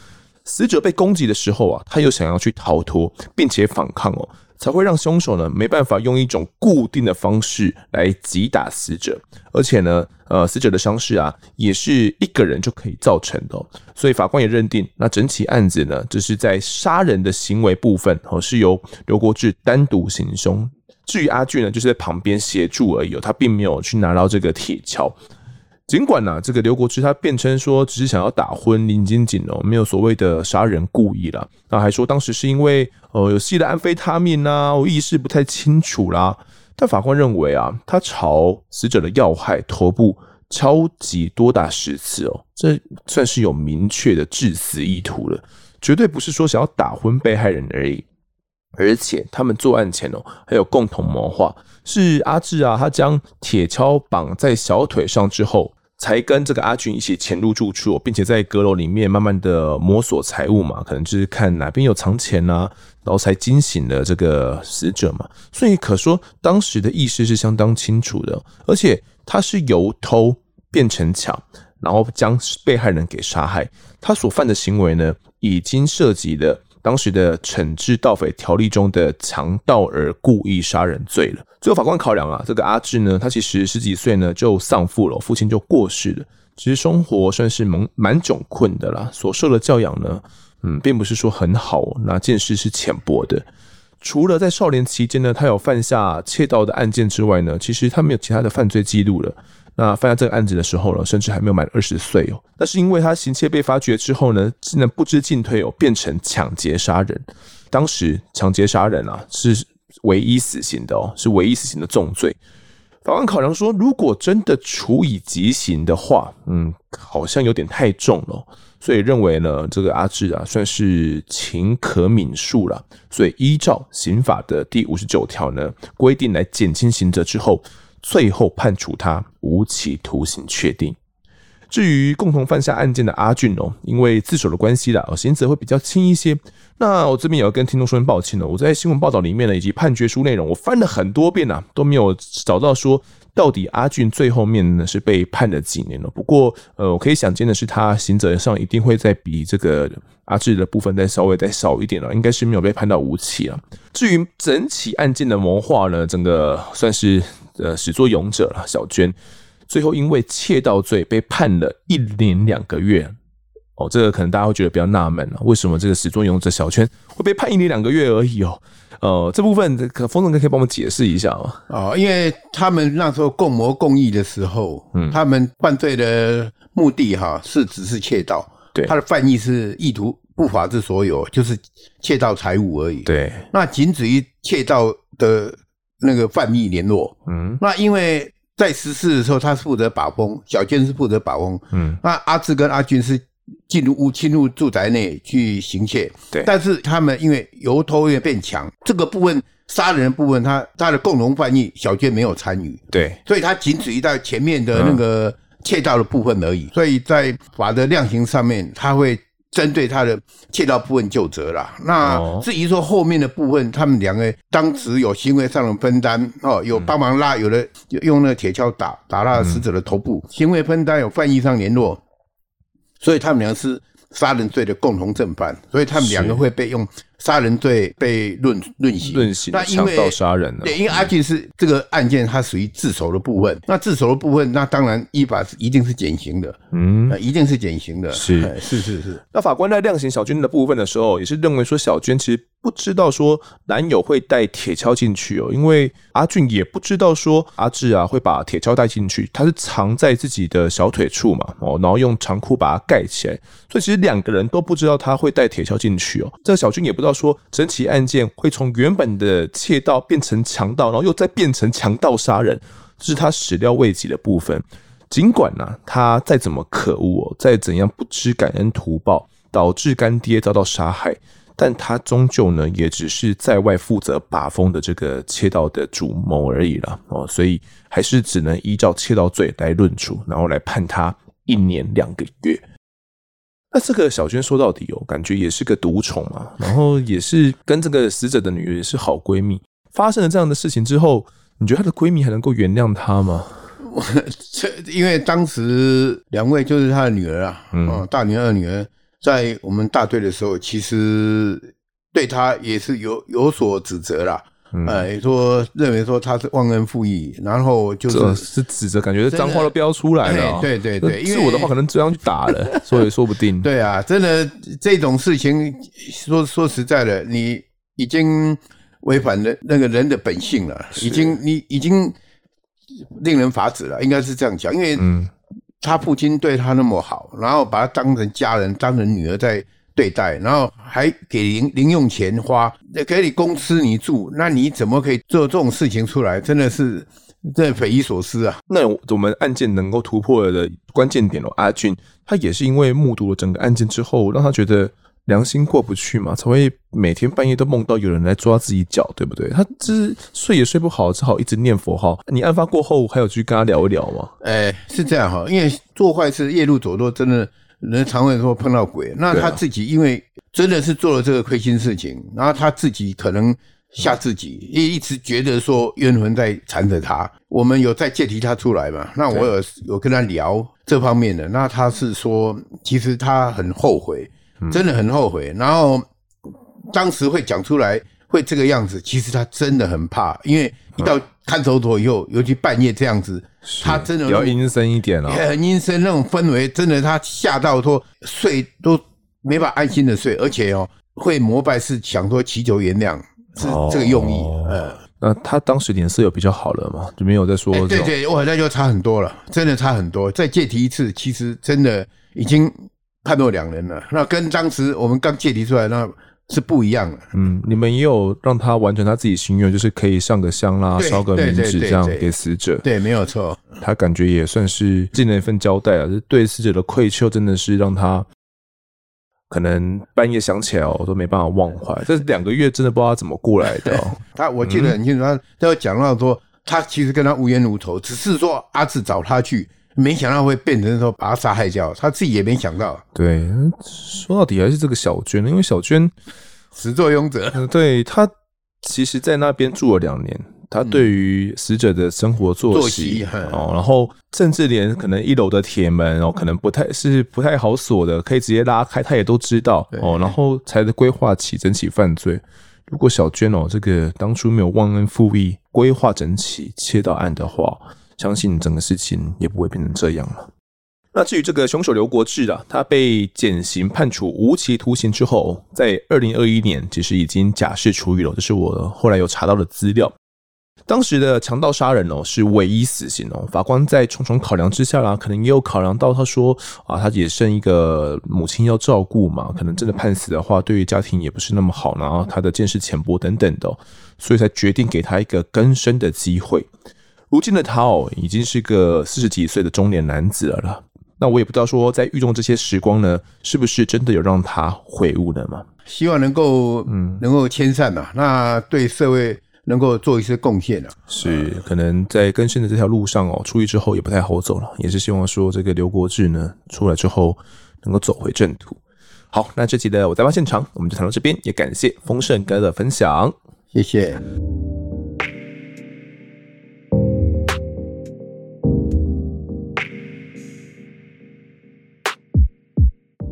死者被攻击的时候啊，他又想要去逃脱，并且反抗哦，才会让凶手呢没办法用一种固定的方式来击打死者。而且呢，呃，死者的伤势啊，也是一个人就可以造成的。所以法官也认定，那整起案子呢，就是在杀人的行为部分哦，是由刘国志单独行凶。至于阿俊呢，就是在旁边协助而已，他并没有去拿到这个铁锹。尽管呢、这个刘国志他辩称说只是想要打昏林金锦哦，没有所谓的杀人故意啦。那还说当时是因为呃有吸了安非他命呐，我意识不太清楚啦。但法官认为啊，他朝死者的要害头部敲击多达十次哦，这算是有明确的致死意图了，绝对不是说想要打昏被害人而已。而且他们作案前哦，还有共同谋划，是阿志啊，他将铁锹绑在小腿上之后。才跟这个阿俊一起潜入住处，并且在阁楼里面慢慢的摸索财物嘛，可能就是看哪边有藏钱啊，然后才惊醒了这个死者嘛。所以可说当时的意识是相当清楚的，而且他是由偷变成抢，然后将被害人给杀害。他所犯的行为呢，已经涉及了。当时的惩治盗匪条例中的强盗而故意杀人罪了。最后法官考量啊，这个阿志呢，他其实十几岁呢就丧父了，父亲就过世了，其实生活算是蛮蛮窘困的啦。所受的教养呢，嗯，并不是说很好，那见识是浅薄的。除了在少年期间呢，他有犯下窃盗的案件之外呢，其实他没有其他的犯罪记录了。那犯下这个案子的时候呢，甚至还没有满二十岁哦。那是因为他行窃被发觉之后呢，竟然不知进退哦，变成抢劫杀人。当时抢劫杀人啊是唯一死刑的哦，是唯一死刑的重罪。法官考量说，如果真的处以极刑的话，嗯，好像有点太重了，所以认为呢，这个阿志啊算是情可悯恕了。所以依照刑法的第五十九条呢，规定来减轻刑责之后。最后判处他无期徒刑确定。至于共同犯下案件的阿俊哦，因为自首的关系啦，刑责会比较轻一些。那我这边也要跟听众说声抱歉了。我在新闻报道里面呢，以及判决书内容，我翻了很多遍呐，都没有找到说到底阿俊最后面呢是被判了几年了。不过呃，我可以想见的是，他刑责上一定会再比这个阿志的部分再稍微再少一点了，应该是没有被判到无期了。至于整起案件的谋划呢，整个算是。呃，始作俑者了，小娟，最后因为窃盗罪被判了一年两个月。哦，这个可能大家会觉得比较纳闷了，为什么这个始作俑者小圈会被判一年两个月而已哦？呃，这部分可风筝哥可以帮我们解释一下吗？哦，因为他们那时候共谋共议的时候，嗯，他们犯罪的目的哈是只是窃盗，对，他的犯意是意图不法之所有，就是窃盗财物而已。对，那仅止于窃盗的。那个犯意联络。嗯，那因为在十四的时候，他是负责把风，小娟是负责把风。嗯，那阿志跟阿军是进入屋、侵入住宅内去行窃。对，但是他们因为由偷越变强，这个部分杀人的部分，他他的共同犯意，小娟没有参与。对，所以他仅止于在前面的那个窃盗的部分而已。嗯、所以在法的量刑上面，他会。针对他的窃盗部分就责了。那至于说后面的部分，他们两个当时有行为上的分担哦，有帮忙拉，有的用那个铁锹打打那死者的头部，行为分担有犯意上联络，所以他们两个是杀人罪的共同正犯，所以他们两个会被用。杀人罪被论论刑，论刑，那因为杀人了。对，因为阿俊是这个案件，它属于自首的部分。嗯、那自首的部分，那当然依法是一定是减刑的，嗯，一定是减刑的。是是是是。那法官在量刑小军的部分的时候，也是认为说小军其实不知道说男友会带铁锹进去哦，因为阿俊也不知道说阿志啊会把铁锹带进去，他是藏在自己的小腿处嘛，哦，然后用长裤把它盖起来，所以其实两个人都不知道他会带铁锹进去哦。这个小俊也不知道。说整起案件会从原本的窃盗变成强盗，然后又再变成强盗杀人，这是他始料未及的部分。尽管呢、他再怎么可恶哦，再怎样不知感恩图报，导致干爹遭到杀害，但他终究呢，也只是在外负责把风的这个窃盗的主谋而已了哦，所以还是只能依照窃盗罪来论处，然后来判他一年两个月。那这个小娟说到底哦，感觉也是个独宠啊，然后也是跟这个死者的女儿也是好闺蜜。发生了这样的事情之后，你觉得她的闺蜜还能够原谅她吗？这因为当时两位就是她的女儿啊，嗯，大女儿、二女儿在我们大队的时候，其实对他也是有有所指责啦。嗯，哎，说认为说他是忘恩负义，然后就是是指责，感觉脏话都飙出来了、喔。对对对，因为我的话可能这样去打了，所以说不定。对啊，真的这种事情，说说实在的，你已经违反了那个人的本性了，已经你已经令人发指了，应该是这样讲。因为他父亲对他那么好，然后把他当成家人，当成女儿在。对待，然后还给零零用钱花，给你公司你住，那你怎么可以做这种事情出来？真的是，这匪夷所思啊！那我们案件能够突破的关键点哦，阿俊他也是因为目睹了整个案件之后，让他觉得良心过不去嘛，才会每天半夜都梦到有人来抓自己脚，对不对？他就是睡也睡不好，只好一直念佛号。你案发过后还有去跟他聊一聊吗？哎，是这样哈，因为做坏事夜路走多，真的。人常会说碰到鬼，那他自己因为真的是做了这个亏心事情，然后他自己可能吓自己，一一直觉得说冤魂在缠着他。我们有在借题他出来嘛？那我有有跟他聊这方面的，那他是说其实他很后悔，真的很后悔。然后当时会讲出来会这个样子，其实他真的很怕，因为一到看守所以后，尤其半夜这样子。他真的比较阴森一点哦，很阴森那种氛围，真的他吓到说睡都没法安心的睡，而且哦会膜拜是想说祈求原谅，是这个用意。呃，那他当时脸色有比较好了嘛？就没有再说。对对，我好像就差很多了，真的差很多。再借题一次，其实真的已经判若两人了。那跟当时我们刚借题出来那。是不一样的。嗯，你们也有让他完成他自己心愿，就是可以上个香啦，烧个冥纸这样给死者。对，没有错。他感觉也算是尽了一份交代啊，就对死者的愧疚真的是让他可能半夜想起来哦，都没办法忘怀。这两个月真的不知道他怎么过来的。他我记得很清楚，他他有讲到说，他其实跟他无冤无仇，只是说阿志找他去。没想到会变成说把他杀害掉，他自己也没想到。对，说到底还是这个小娟，因为小娟始作俑者。对，他其实在那边住了两年，他对于死者的生活作息哦，然后甚至连可能一楼的铁门哦，可能不太是不太好锁的，可以直接拉开，他也都知道哦，然后才规划起整起犯罪。如果小娟哦，这个当初没有忘恩负义，规划整起切到案的话。相信整个事情也不会变成这样了。那至于这个凶手刘国志啊，他被减刑判处无期徒刑之后，在二零二一年其实已经假释出狱了。这是我后来有查到的资料。当时的强盗杀人哦是唯一死刑哦，法官在重重考量之下啦，可能也有考量到他说啊，他也剩一个母亲要照顾嘛，可能真的判死的话，对于家庭也不是那么好，然后他的见识浅薄等等的，所以才决定给他一个更生的机会。如今的他哦，已经是个四十几岁的中年男子了啦。那我也不知道说，在狱中这些时光呢，是不是真的有让他悔悟了吗？希望能够，嗯，能够迁善呐，那对社会能够做一些贡献啊。是，可能在更生的这条路上哦，出狱之后也不太好走了，也是希望说这个刘国志呢出来之后能够走回正途。好，那这集的我在案发现场我们就谈到这边，也感谢丰盛哥的分享，谢谢。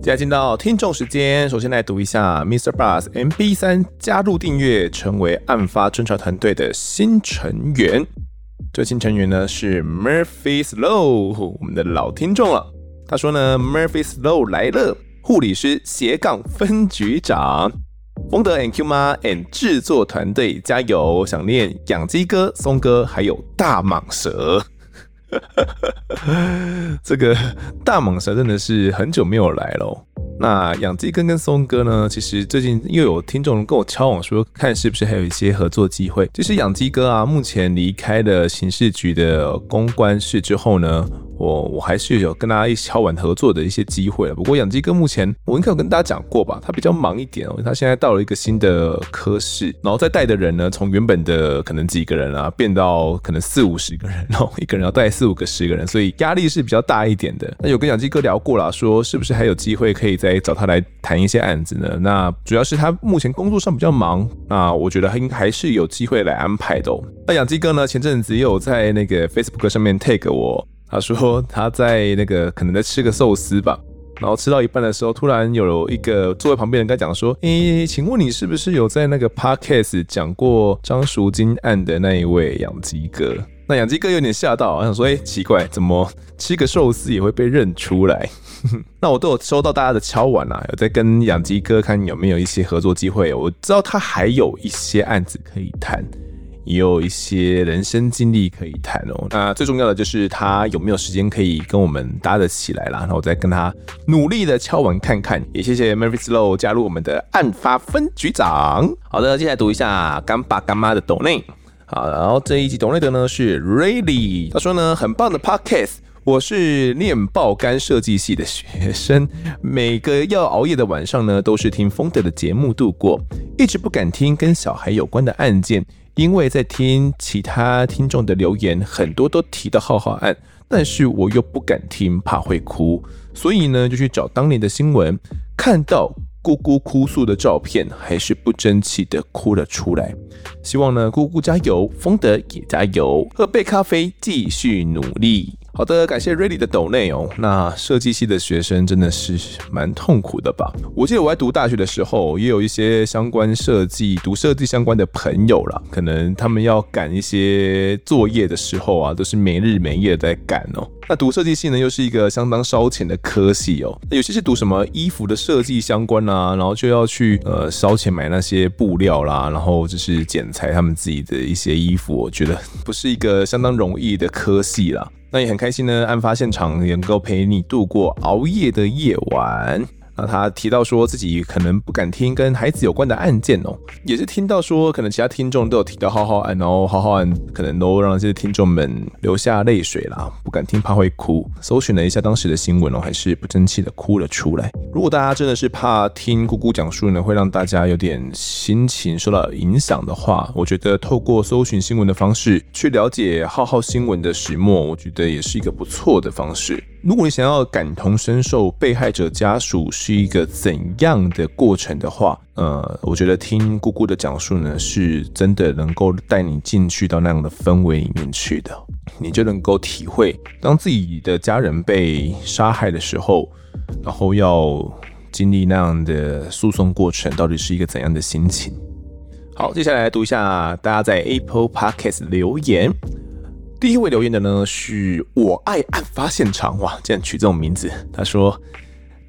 接下来进到听众时间，首先来读一下 Mr. Bus MB 三加入订阅，成为案发侦查团队的新成员。这新成员呢是 Murphy Slow，我们的老听众了。他说呢，Murphy Slow 来了，护理师斜杠分局长，风德 and Q 妈 and 制作团队加油！想念养鸡哥、松哥还有大蟒蛇。这个大蟒蛇真的是很久没有来了。那养鸡哥跟松哥呢？其实最近又有听众跟我敲网说，看是不是还有一些合作机会。其实养鸡哥啊，目前离开了刑事局的公关室之后呢。我我还是有跟大家一起敲碗合作的一些机会，不过养鸡哥目前我应该有跟大家讲过吧，他比较忙一点哦，他现在到了一个新的科室，然后再带的人呢，从原本的可能几个人啊，变到可能四五十个人，然后一个人要带四五个十个人，所以压力是比较大一点的。那有跟养鸡哥聊过了，说是不是还有机会可以再找他来谈一些案子呢？那主要是他目前工作上比较忙，那我觉得他应还是有机会来安排的哦。那养鸡哥呢，前阵子也有在那个 Facebook 上面 tag 我。他说他在那个可能在吃个寿司吧，然后吃到一半的时候，突然有一个座位旁边人跟他讲说：“诶、欸，请问你是不是有在那个 Podcast 讲过张淑金案的那一位养鸡哥？”那养鸡哥有点吓到，想说：“诶、欸，奇怪，怎么吃个寿司也会被认出来？” 那我都有收到大家的敲碗啊，有在跟养鸡哥看有没有一些合作机会。我知道他还有一些案子可以谈。也有一些人生经历可以谈哦。那最重要的就是他有没有时间可以跟我们搭得起来啦。然后我再跟他努力的敲完看看。也谢谢 Murphy Slow 加入我们的案发分局长。好的，接下来读一下干爸干妈的抖内。好，然后这一集抖内的呢是 Rayleigh，他说呢，很棒的 Podcast。我是念爆肝设计系的学生，每个要熬夜的晚上呢，都是听风德的节目度过，一直不敢听跟小孩有关的案件。因为在听其他听众的留言，很多都提到浩浩案，但是我又不敢听，怕会哭，所以呢就去找当年的新闻，看到姑姑哭诉的照片，还是不争气的哭了出来。希望呢姑姑加油，丰德也加油，喝杯咖啡，继续努力。好的，感谢 Ready 的抖内哦。那设计系的学生真的是蛮痛苦的吧？我记得我在读大学的时候，也有一些相关设计、读设计相关的朋友啦。可能他们要赶一些作业的时候啊，都是没日没夜在赶哦。那读设计系呢，又是一个相当烧钱的科系哦。有些是读什么衣服的设计相关啊，然后就要去呃烧钱买那些布料啦，然后就是剪裁他们自己的一些衣服，我觉得不是一个相当容易的科系啦。那也很开心呢，案发现场能够陪你度过熬夜的夜晚。那他提到说自己可能不敢听跟孩子有关的案件哦，也是听到说可能其他听众都有提到浩浩案，然后浩浩案可能都让这些听众们流下泪水啦，不敢听怕会哭。搜寻了一下当时的新闻哦，还是不争气的哭了出来。如果大家真的是怕听姑姑讲述呢，会让大家有点心情受到影响的话，我觉得透过搜寻新闻的方式去了解浩浩新闻的始末，我觉得也是一个不错的方式。如果你想要感同身受被害者家属是一个怎样的过程的话，呃，我觉得听姑姑的讲述呢，是真的能够带你进去到那样的氛围里面去的，你就能够体会当自己的家人被杀害的时候，然后要经历那样的诉讼过程，到底是一个怎样的心情。好，接下来读一下大家在 Apple Podcast 留言。第一位留言的呢，是我爱案发现场，哇，竟然取这种名字。他说：“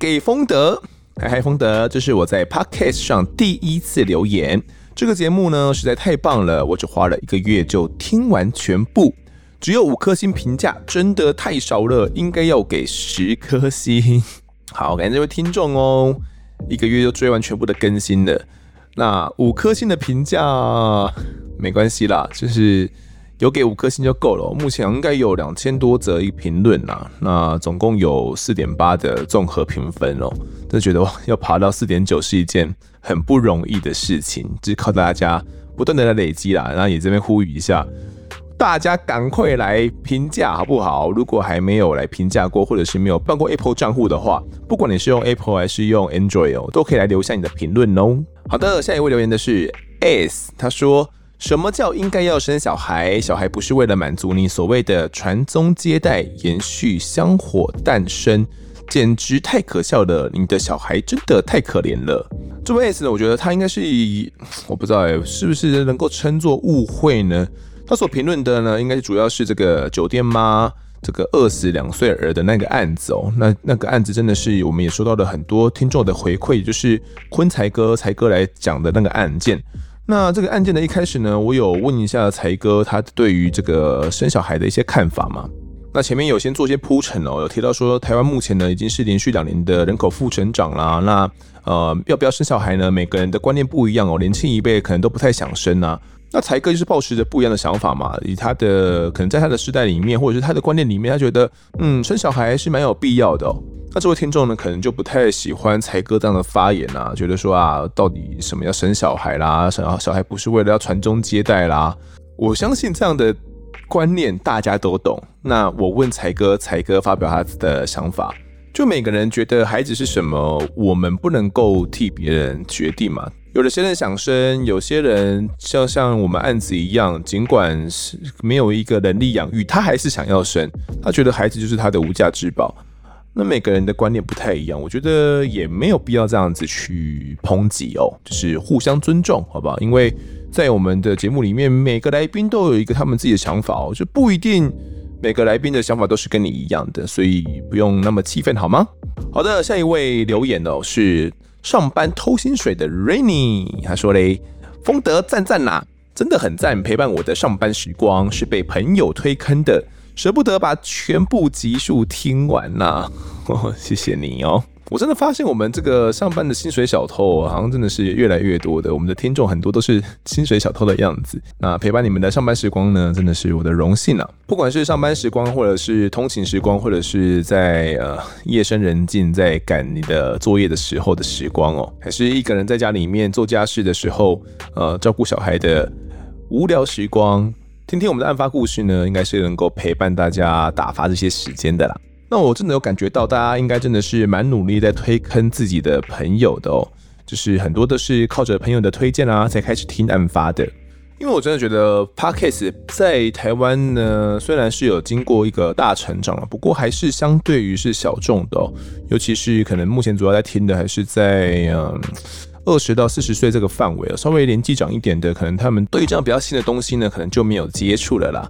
给丰德，嗨嗨，丰德，这是我在 Podcast 上第一次留言，这个节目呢实在太棒了，我只花了一个月就听完全部，只有五颗星评价，真的太少了，应该要给十颗星。好，感谢这位听众哦，一个月就追完全部的更新了。那五颗星的评价没关系啦，就是。有给五颗星就够了，目前应该有两千多则一评论啦，那总共有四点八的综合评分哦，真的觉得哇要爬到四点九是一件很不容易的事情，就是靠大家不断的来累积啦，然后也这边呼吁一下，大家赶快来评价好不好？如果还没有来评价过，或者是没有办过 Apple 账户的话，不管你是用 Apple 还是用 Android 哦，都可以来留下你的评论哦。好的，下一位留言的是 S，他说。什么叫应该要生小孩？小孩不是为了满足你所谓的传宗接代、延续香火诞生，简直太可笑了！你的小孩真的太可怜了。这位 S 呢，我觉得他应该是以，我不知道哎，是不是能够称作误会呢？他所评论的呢，应该主要是这个酒店妈这个饿死两岁儿的那个案子哦。那那个案子真的是我们也收到了很多听众的回馈，就是坤财哥财哥来讲的那个案件。那这个案件的一开始呢，我有问一下才哥，他对于这个生小孩的一些看法嘛。那前面有先做些铺陈哦，有提到说台湾目前呢已经是连续两年的人口负成长啦。那呃要不要生小孩呢？每个人的观念不一样哦，年轻一辈可能都不太想生啊。那财哥就是抱持着不一样的想法嘛，以他的可能在他的世代里面，或者是他的观念里面，他觉得嗯生小孩是蛮有必要的哦。那这位听众呢，可能就不太喜欢财哥这样的发言啊，觉得说啊，到底什么要生小孩啦？生小孩不是为了要传宗接代啦？我相信这样的观念大家都懂。那我问财哥，财哥发表他的想法，就每个人觉得孩子是什么，我们不能够替别人决定嘛。有的些人想生，有些人像像我们案子一样，尽管是没有一个能力养育，他还是想要生，他觉得孩子就是他的无价之宝。那每个人的观念不太一样，我觉得也没有必要这样子去抨击哦，就是互相尊重，好不好？因为在我们的节目里面，每个来宾都有一个他们自己的想法哦，就不一定每个来宾的想法都是跟你一样的，所以不用那么气愤，好吗？好的，下一位留言哦，是上班偷薪水的 Rainy，他说嘞，丰德赞赞呐，真的很赞，陪伴我的上班时光是被朋友推坑的。舍不得把全部集数听完呐、啊，谢谢你哦！我真的发现我们这个上班的薪水小偷，好像真的是越来越多的。我们的听众很多都是薪水小偷的样子。那陪伴你们的上班时光呢，真的是我的荣幸啊！不管是上班时光，或者是通勤时光，或者是在呃夜深人静在赶你的作业的时候的时光哦，还是一个人在家里面做家事的时候，呃，照顾小孩的无聊时光。听听我们的案发故事呢，应该是能够陪伴大家打发这些时间的啦。那我真的有感觉到，大家应该真的是蛮努力在推坑自己的朋友的哦，就是很多都是靠着朋友的推荐啊，才开始听案发的。因为我真的觉得 Podcast 在台湾呢，虽然是有经过一个大成长了，不过还是相对于是小众的哦，尤其是可能目前主要在听的还是在嗯。二十到四十岁这个范围，稍微年纪长一点的，可能他们对于这样比较新的东西呢，可能就没有接触了啦。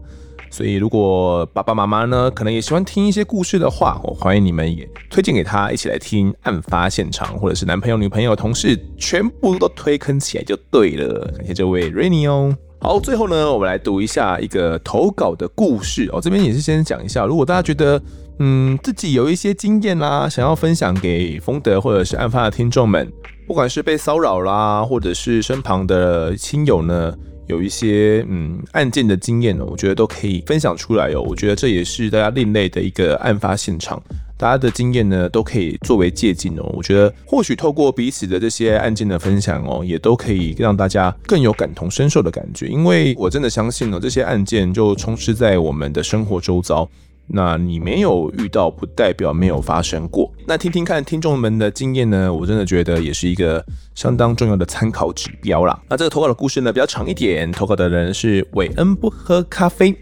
所以，如果爸爸妈妈呢，可能也喜欢听一些故事的话，我欢迎你们也推荐给他一起来听案发现场，或者是男朋友、女朋友、同事，全部都推坑起来就对了。感谢这位 Rainy 哦。好，最后呢，我们来读一下一个投稿的故事哦。这边也是先讲一下，如果大家觉得嗯自己有一些经验啦，想要分享给丰德或者是案发的听众们。不管是被骚扰啦，或者是身旁的亲友呢，有一些嗯案件的经验呢，我觉得都可以分享出来哦。我觉得这也是大家另类的一个案发现场，大家的经验呢都可以作为借鉴哦。我觉得或许透过彼此的这些案件的分享哦，也都可以让大家更有感同身受的感觉，因为我真的相信呢，这些案件就充斥在我们的生活周遭。那你没有遇到，不代表没有发生过。那听听看听众们的经验呢，我真的觉得也是一个相当重要的参考指标啦。那这个投稿的故事呢比较长一点，投稿的人是韦恩不喝咖啡，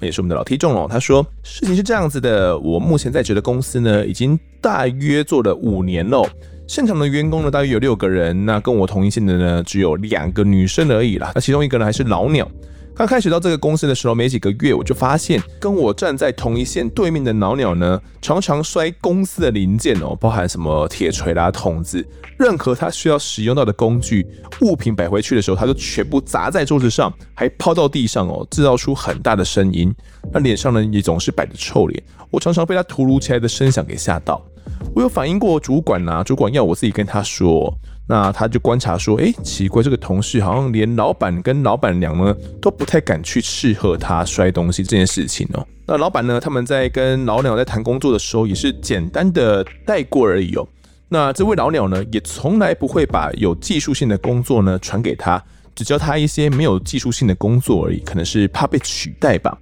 也是我们的老听众哦。他说事情是这样子的，我目前在职的公司呢，已经大约做了五年了，现场的员工呢大约有六个人，那跟我同一线的呢只有两个女生而已啦。那其中一个呢还是老鸟。刚开始到这个公司的时候，没几个月，我就发现跟我站在同一线对面的老鸟呢，常常摔公司的零件哦，包含什么铁锤啦、筒子，任何他需要使用到的工具物品摆回去的时候，他就全部砸在桌子上，还抛到地上哦，制造出很大的声音。那脸上呢，也总是摆着臭脸，我常常被他突如其来的声响给吓到。我有反映过主管呐、啊，主管要我自己跟他说。那他就观察说，哎、奇怪，这个同事好像连老板跟老板娘呢都不太敢去斥喝他摔东西这件事情哦。那老板呢，他们在跟老鸟在谈工作的时候，也是简单的带过而已哦。那这位老鸟呢，也从来不会把有技术性的工作呢传给他，只教他一些没有技术性的工作而已，可能是怕被取代吧。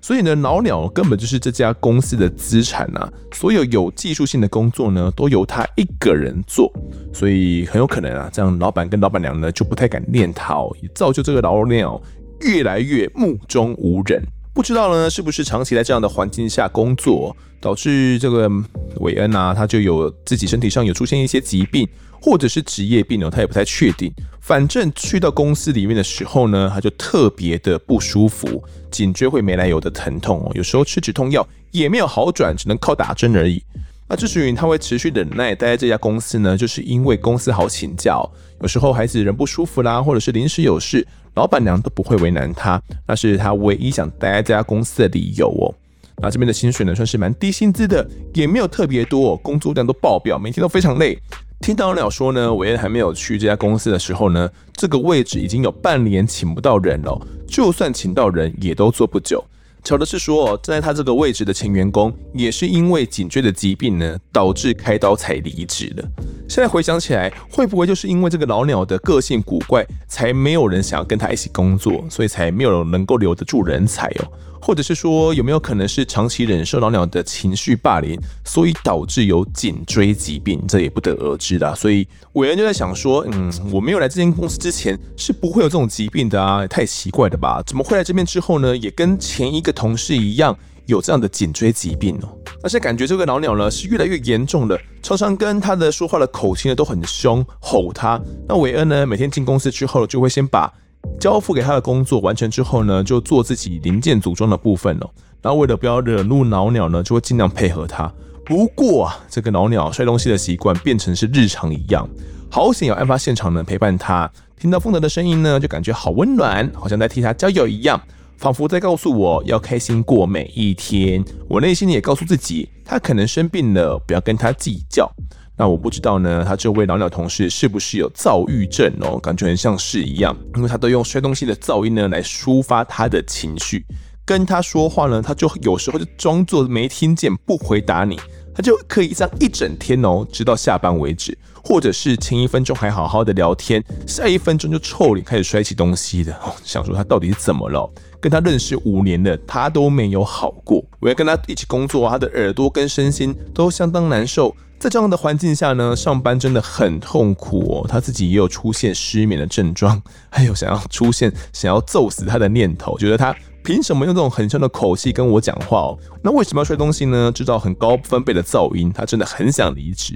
所以呢，老鸟根本就是这家公司的资产啊！所有有技术性的工作呢，都由他一个人做，所以很有可能啊，这样老板跟老板娘呢就不太敢念他哦，也造就这个老鸟越来越目中无人。不知道呢，是不是长期在这样的环境下工作，导致这个韦恩啊，他就有自己身体上有出现一些疾病，或者是职业病呢？他也不太确定。反正去到公司里面的时候呢，他就特别的不舒服，颈椎会没来由的疼痛哦，有时候吃止痛药也没有好转，只能靠打针而已。那之所以他会持续忍耐待在这家公司呢，就是因为公司好请假，有时候孩子人不舒服啦，或者是临时有事。老板娘都不会为难他，那是他唯一想待在这家公司的理由哦。那这边的薪水呢，算是蛮低薪资的，也没有特别多，工作量都爆表，每天都非常累。听到老鸟说呢，韦恩还没有去这家公司的时候呢，这个位置已经有半年请不到人了，就算请到人，也都做不久。巧的是说，站在他这个位置的前员工，也是因为颈椎的疾病呢，导致开刀才离职的。现在回想起来，会不会就是因为这个老鸟的个性古怪，才没有人想要跟他一起工作，所以才没有能够留得住人才哦？或者是说，有没有可能是长期忍受老鸟的情绪霸凌，所以导致有颈椎疾病？这也不得而知的。所以韦恩就在想说，嗯，我没有来这间公司之前是不会有这种疾病的啊，也太奇怪了吧？怎么会来这边之后呢，也跟前一个同事一样有这样的颈椎疾病哦？而且感觉这个老鸟呢是越来越严重了，常常跟他的说话的口气呢都很凶，吼他。那韦恩呢，每天进公司之后就会先把。交付给他的工作完成之后呢，就做自己零件组装的部分了。然后为了不要惹怒老鸟呢，就会尽量配合他。不过啊，这个老鸟摔东西的习惯变成是日常一样。好险有案发现场呢陪伴他，听到风德的声音呢，就感觉好温暖，好像在替他加油一样，仿佛在告诉我要开心过每一天。我内心也告诉自己，他可能生病了，不要跟他计较。那我不知道呢，他这位老鸟同事是不是有躁郁症哦？感觉很像是一样，因为他都用摔东西的噪音呢来抒发他的情绪。跟他说话呢，他就有时候就装作没听见，不回答你，他就可以这样一整天哦，直到下班为止。或者是前一分钟还好好的聊天，下一分钟就臭脸开始摔起东西的。哦，想说他到底是怎么了？跟他认识五年了，他都没有好过。我要跟他一起工作，他的耳朵跟身心都相当难受。在这样的环境下呢，上班真的很痛苦哦。他自己也有出现失眠的症状，还有想要出现想要揍死他的念头，觉得他凭什么用这种很凶的口气跟我讲话哦？那为什么要摔东西呢？制造很高分贝的噪音，他真的很想离职。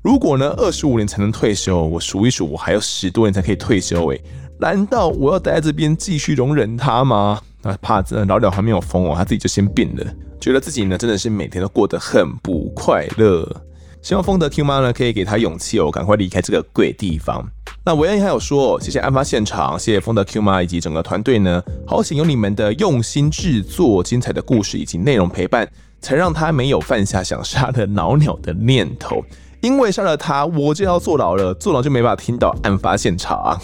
如果呢，二十五年才能退休，我数一数，我还有十多年才可以退休诶。难道我要待在这边继续容忍他吗？那怕真的老鸟还没有疯哦，他自己就先病了，觉得自己呢真的是每天都过得很不快乐。希望丰德 Q 妈呢可以给他勇气哦，赶快离开这个鬼地方。那韦恩还有说，谢谢案发现场，谢谢丰德 Q 妈以及整个团队呢，好险有你们的用心制作、精彩的故事以及内容陪伴，才让他没有犯下想杀了老鸟的念头。因为杀了他，我就要坐牢了，坐牢就没办法听到案发现场。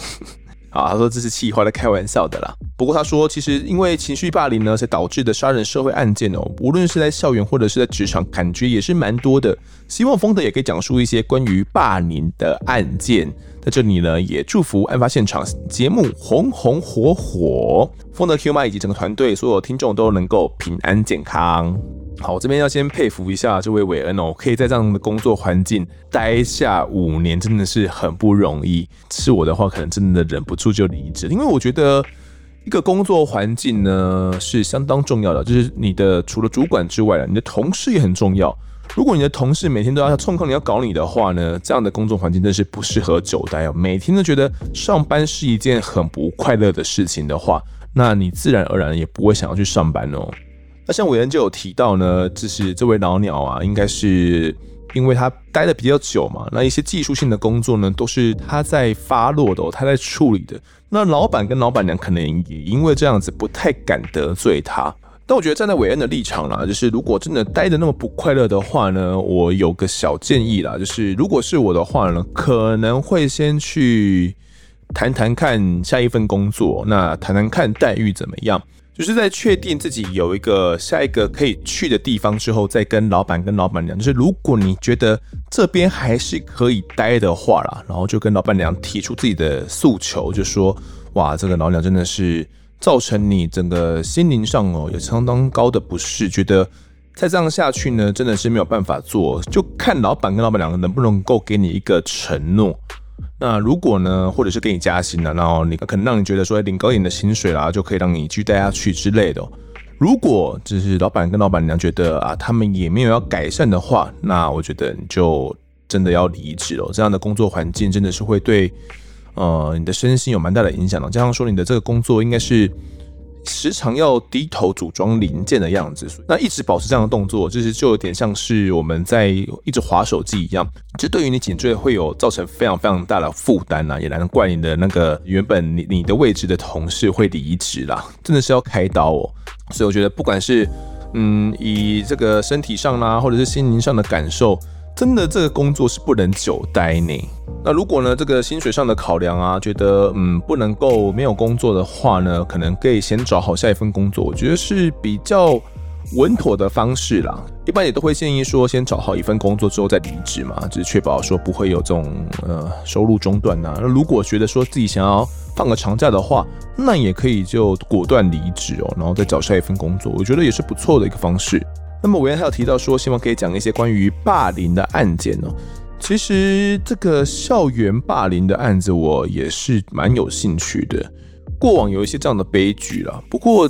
啊，他说这是气话，来开玩笑的啦。不过他说，其实因为情绪霸凌呢，才导致的杀人社会案件哦，无论是在校园或者是在职场，感觉也是蛮多的。希望丰德也可以讲述一些关于霸凌的案件。在这里呢，也祝福案发现场节目红红火火，丰德 Q 妈以及整个团队所有听众都能够平安健康。好，我这边要先佩服一下这位韦恩哦，可以在这样的工作环境待下五年，真的是很不容易。是我的话，可能真的忍不住就离职，因为我觉得一个工作环境呢是相当重要的，就是你的除了主管之外了，你的同事也很重要。如果你的同事每天都要冲抗你要搞你的话呢，这样的工作环境真是不适合久待哦。每天都觉得上班是一件很不快乐的事情的话。那你自然而然也不会想要去上班哦。那像伟恩就有提到呢，就是这位老鸟啊，应该是因为他待的比较久嘛，那一些技术性的工作呢，都是他在发落的，他在处理的。那老板跟老板娘可能也因为这样子不太敢得罪他。但我觉得站在伟恩的立场啦，就是如果真的待得那么不快乐的话呢，我有个小建议啦，就是如果是我的话呢，可能会先去谈谈看下一份工作，那谈谈看待遇怎么样。就是在确定自己有一个下一个可以去的地方之后，再跟老板跟老板娘，就是如果你觉得这边还是可以待的话啦，然后就跟老板娘提出自己的诉求，就说哇，这个老娘真的是造成你整个心灵上哦有相当高的不适，觉得再这样下去呢，真的是没有办法做，就看老板跟老板娘能不能够给你一个承诺。那如果呢，或者是给你加薪了，然后你可能让你觉得说领高一点的薪水啦，就可以让你继续待下去之类的。如果就是老板跟老板娘觉得啊，他们也没有要改善的话，那我觉得你就真的要离职了。这样的工作环境真的是会对呃你的身心有蛮大的影响的。加上说你的这个工作应该是。时常要低头组装零件的样子，那一直保持这样的动作，就是就有点像是我们在一直划手机一样，这对于你颈椎会有造成非常非常大的负担呐，也难怪你的那个原本你你的位置的同事会离职啦，真的是要开刀哦。所以我觉得不管是嗯以这个身体上啦，或者是心灵上的感受。真的，这个工作是不能久待呢。那如果呢，这个薪水上的考量啊，觉得嗯不能够没有工作的话呢，可能可以先找好下一份工作，我觉得是比较稳妥的方式啦。一般也都会建议说，先找好一份工作之后再离职嘛，就是确保说不会有这种呃收入中断呐。那如果觉得说自己想要放个长假的话，那也可以就果断离职哦，然后再找下一份工作，我觉得也是不错的一个方式。那么，我原还有提到说，希望可以讲一些关于霸凌的案件哦。其实，这个校园霸凌的案子，我也是蛮有兴趣的。过往有一些这样的悲剧啦，不过，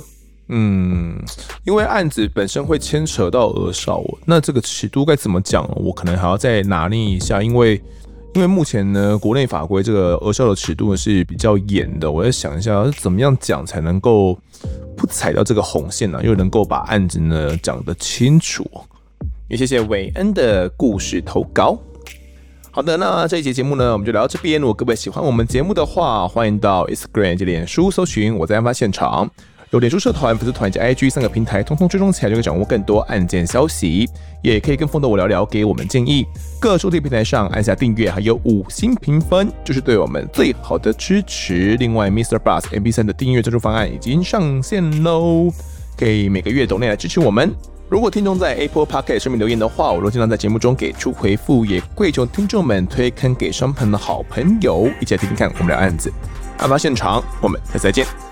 嗯，因为案子本身会牵扯到儿少，那这个尺度该怎么讲？我可能还要再拿捏一下，因为。因为目前呢，国内法规这个儿少的尺度是比较严的，我在想一下怎么样讲才能够不踩到这个红线呢、又能够把案子呢讲得清楚。也谢谢韦恩的故事投稿。好的，那这一节节目呢，我们就聊到这边。如果各位喜欢我们节目的话，欢迎到 Instagram 及脸书搜寻我在案发现场。有脸书社团、粉丝团以及 IG 三个平台，通通追踪起来就可以掌握更多案件消息，也可以跟风的我聊聊，给我们建议。各收听平台上按下订阅，还有五星评分，就是对我们最好的支持。另外，Mr. Bus MP3 的订阅赞助方案已经上线喽，可以每个月抖内来支持我们。如果听众在 Apple Podcast 上面留言的话，我都尽量在节目中给出回复，也跪求听众们推坑给双朋的好朋友，一起来听听看我们的案子。案发现场，我们下次再见。